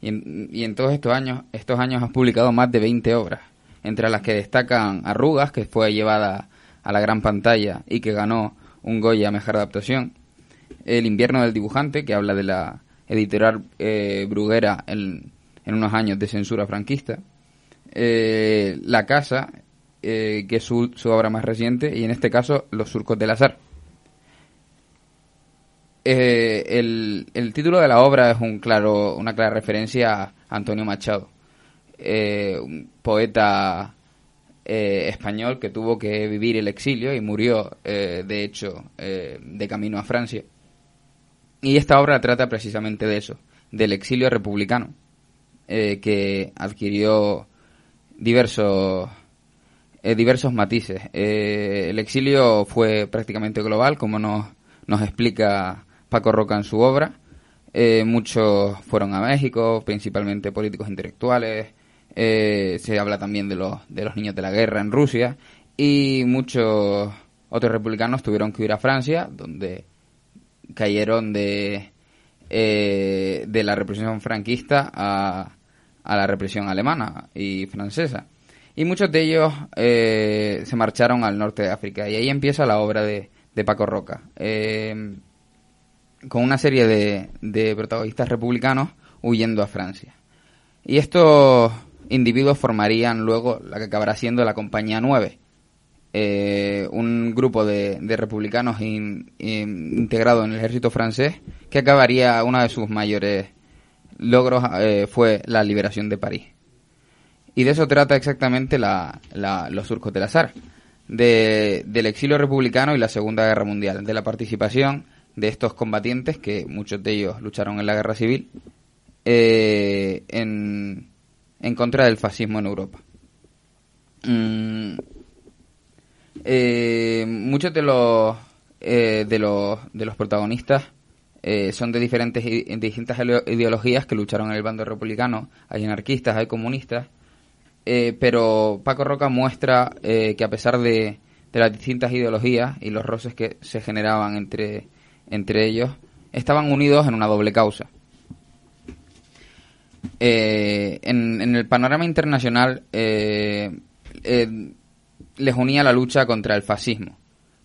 y en, y en todos estos años, estos años ha publicado más de 20 obras, entre las que destacan Arrugas, que fue llevada a la gran pantalla y que ganó un Goya Mejor Adaptación, El invierno del dibujante, que habla de la editorial eh, Bruguera en, unos años de censura franquista, eh, La Casa, eh, que es su, obra más reciente, y en este caso Los Surcos del Azar. El, título de la obra es un claro, una clara referencia a Antonio Machado, un poeta español que tuvo que vivir el exilio y murió, de hecho, de camino a Francia. Y esta obra trata precisamente de eso, del exilio republicano, eh, que adquirió diversos eh, diversos matices. Eh, el exilio fue prácticamente global, como nos, nos explica Paco Roca en su obra. Eh, muchos fueron a México, principalmente políticos intelectuales. Se habla también de los, de los niños de la guerra en Rusia. Y muchos otros republicanos tuvieron que ir a Francia, donde cayeron de, eh, de la represión franquista a, a la represión alemana y francesa. Y muchos de ellos eh, se marcharon al norte de África. Y ahí empieza la obra de, de Paco Roca. Eh, con una serie de, de protagonistas republicanos huyendo a Francia. Y estos individuos formarían luego la que acabará siendo la Compañía 9, eh, un grupo de, republicanos in- in- integrado en el ejército francés que acabaría, uno de sus mayores logros eh, fue la liberación de París. Y de eso trata exactamente la, la- los surcos del azar, de- del exilio republicano y la Segunda Guerra Mundial, de la participación de estos combatientes, que muchos de ellos lucharon en la guerra civil, eh, en, en contra del fascismo en Europa. Mm, eh, muchos de los eh, de los de los protagonistas eh, son de diferentes de distintas ide- ideologías que lucharon en el bando republicano. Hay anarquistas hay comunistas. Eh, pero Paco Roca muestra que a pesar de, de las distintas ideologías y los roces que se generaban entre entre ellos estaban unidos en una doble causa. En, en el panorama internacional eh, les unía la lucha contra el fascismo,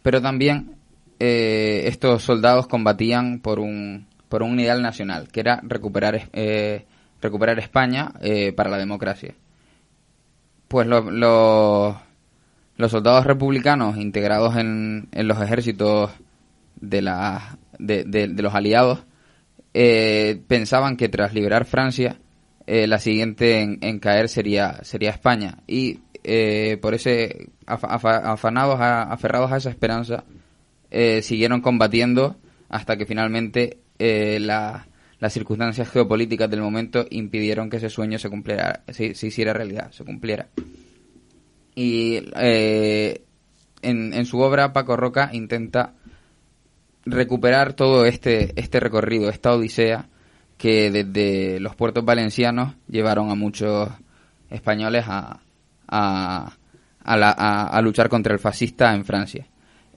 pero también eh, estos soldados combatían por un por un ideal nacional, que era recuperar eh, recuperar España eh, para la democracia. Pues lo- lo- los soldados republicanos integrados en, en los ejércitos de, la, de, de- de los aliados pensaban que tras liberar Francia, la siguiente en, en caer sería, sería España. Y eh, por ese, afa- afa- afanados, a- aferrados a esa esperanza, eh, siguieron combatiendo hasta que finalmente eh, la- las circunstancias geopolíticas del momento impidieron que ese sueño se cumpliera, se, se hiciera realidad, se cumpliera. Y eh, en, en su obra Paco Roca intenta recuperar todo este, este recorrido, esta odisea que desde los puertos valencianos llevaron a muchos españoles a, a, a, la- a- luchar contra el fascista en Francia.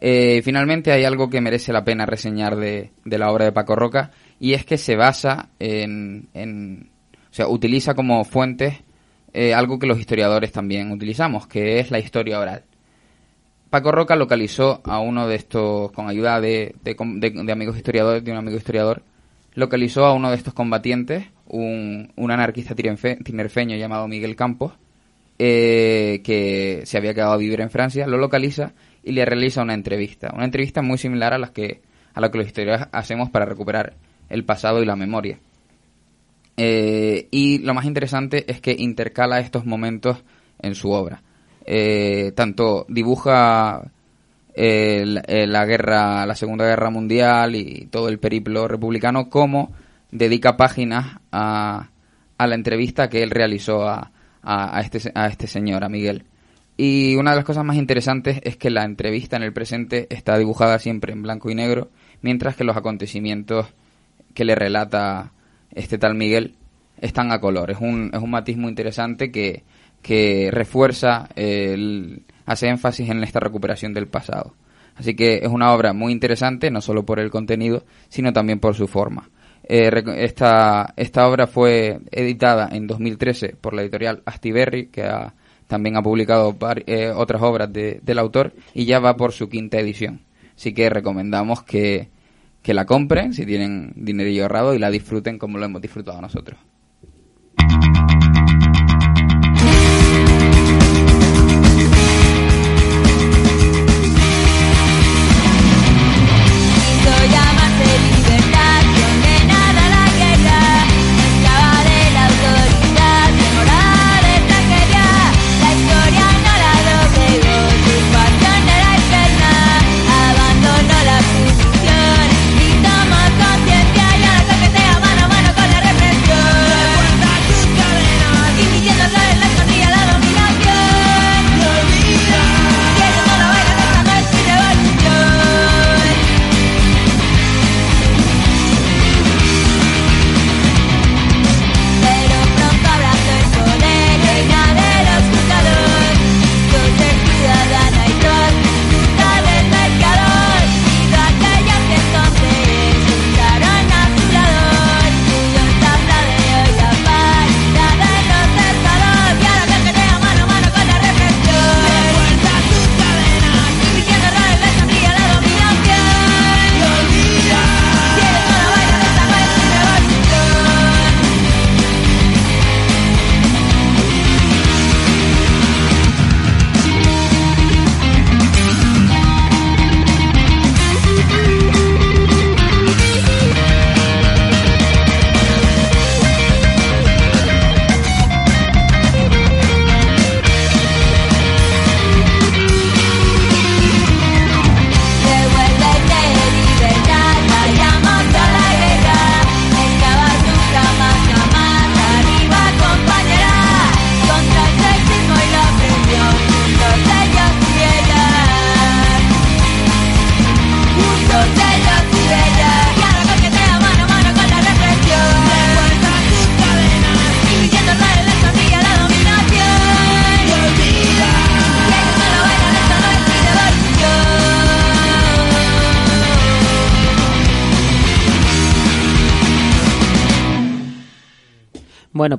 Eh, finalmente hay algo que merece la pena reseñar de, de la obra de Paco Roca y es que se basa en, o sea, utiliza como fuentes eh, algo que los historiadores también utilizamos, que es la historia oral. Paco Roca localizó a uno de estos, con ayuda de, de, de- amigos historiadores, de un amigo historiador, localizó a uno de estos combatientes, un, un anarquista tinerfeño llamado Miguel Campos, eh, que se había quedado a vivir en Francia, lo localiza y le realiza una entrevista. Una entrevista muy similar a las que, a la que los historiadores hacemos para recuperar el pasado y la memoria. Eh, y lo más interesante es que intercala estos momentos en su obra. Eh, tanto dibuja la, la guerra, la Segunda Guerra Mundial y todo el periplo republicano, como dedica páginas a, a la entrevista que él realizó a, a, este, a este señor, a Miguel. Y una de las cosas más interesantes es que la entrevista en el presente está dibujada siempre en blanco y negro, mientras que los acontecimientos que le relata este tal Miguel están a color. Es un, es un matiz muy interesante que, que refuerza, el, hace énfasis en esta recuperación del pasado. Así que es una obra muy interesante, no solo por el contenido, sino también por su forma. Eh, esta, esta obra fue editada en 2013 por la editorial Astiberri, que ha- también ha publicado eh, otras obras de- del autor, y ya va por su quinta edición. Así que recomendamos que, que la compren si tienen dinerillo ahorrado y la disfruten como lo hemos disfrutado nosotros.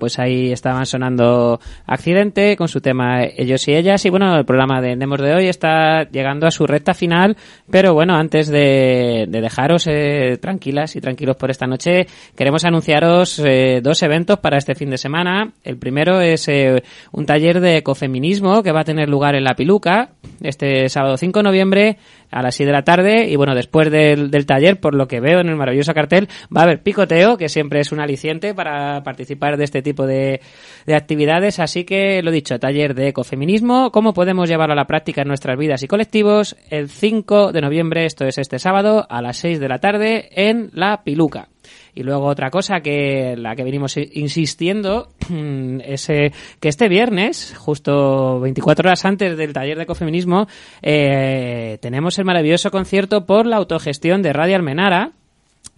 Pues ahí estaban sonando Accidente con su tema Ellos y Ellas. Y bueno, el programa de Nemos de hoy está llegando a su recta final. Pero bueno, antes de, de dejaros eh, tranquilas y tranquilos por esta noche, queremos anunciaros eh, dos eventos para este fin de semana. El primero es eh, un taller de ecofeminismo que va a tener lugar en La Piluca este sábado 5 de noviembre a las 6 de la tarde. Y bueno, después del, del taller, por lo que veo en el maravilloso cartel, va a haber picoteo, que siempre es un aliciente para participar de este tipo de, de actividades. Así que lo dicho, taller de ecofeminismo, cómo podemos llevarlo a la práctica en nuestras vidas y colectivos, el 5 de noviembre, esto es este sábado, a las 6 de la tarde en La Piluca. Y luego otra cosa que la que venimos insistiendo es eh, que este viernes, justo 24 horas antes del taller de ecofeminismo, eh, tenemos el maravilloso concierto por la autogestión de Radio Almenara,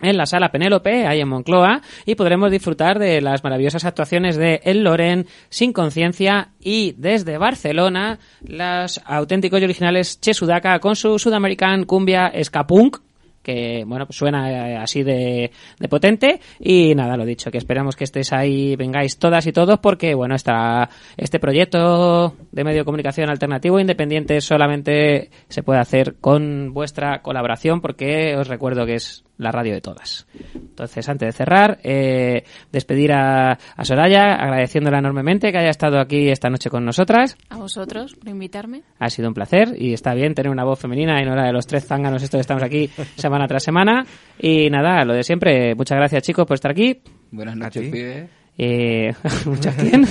en la sala Penélope, ahí en Moncloa, y podremos disfrutar de las maravillosas actuaciones de El Loren, Sin Conciencia y desde Barcelona, los auténticos y originales Che Sudaka con su Sudamerican Cumbia Skapunk, que bueno pues suena eh, así de, de potente. Y nada lo dicho que esperamos que estéis ahí vengáis todas y todos porque bueno está este proyecto de medio de comunicación alternativo independiente solamente se puede hacer con vuestra colaboración porque os recuerdo que es la radio de todas Entonces, antes de cerrar, eh, despedir a, a Soraya, agradeciéndola enormemente que haya estado aquí esta noche con nosotras. A vosotros por invitarme. Ha sido un placer y está bien tener una voz femenina y no la de los tres zánganos estos que estamos aquí semana tras semana. Y nada, lo de siempre, muchas gracias chicos por estar aquí. Buenas noches, pibe. Eh, muchas bien.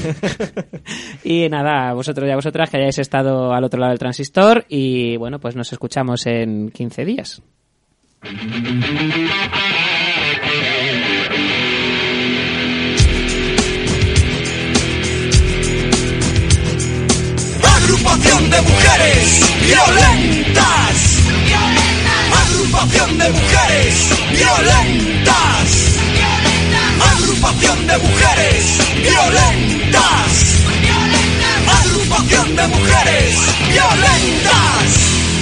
y nada, a vosotros y a vosotras que hayáis estado al otro lado del transistor y bueno, pues nos escuchamos en 15 días. Agrupación de mujeres violentas. Agrupación de mujeres violentas. Agrupación de mujeres violentas. Agrupación de mujeres violentas.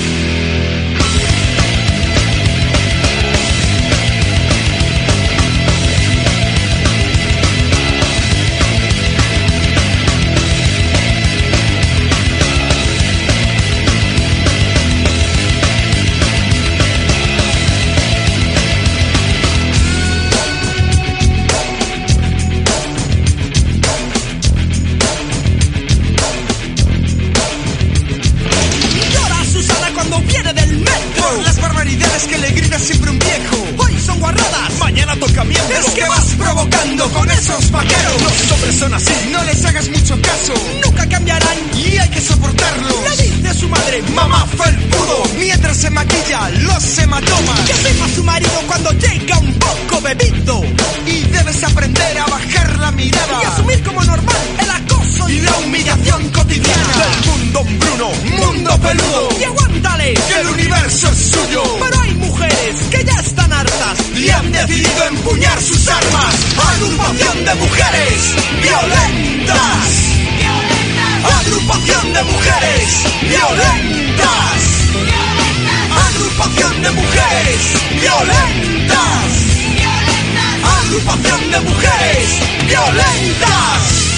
Que le grita siempre un viejo. Hoy son guarradas, mañana toca mierda Es que vas provocando con esos vaqueros Los hombres son así, no les hagas mucho caso. Nunca cambiarán y hay que soportarlos Le dice su madre, mamá felpudo Mientras se maquilla los hematomas. Que sepa su marido cuando llega un poco bebido. Y debes aprender a bajar la mirada. Y asumir como normal el acoso y la humillación cotidiana. Del mundo Bruno, mundo peludo. Y aguántale, que el universo es suyo Y han decidido empuñar sus armas. Agrupación de mujeres violentas. Agrupación de mujeres violentas. Agrupación de mujeres violentas. Agrupación de mujeres violentas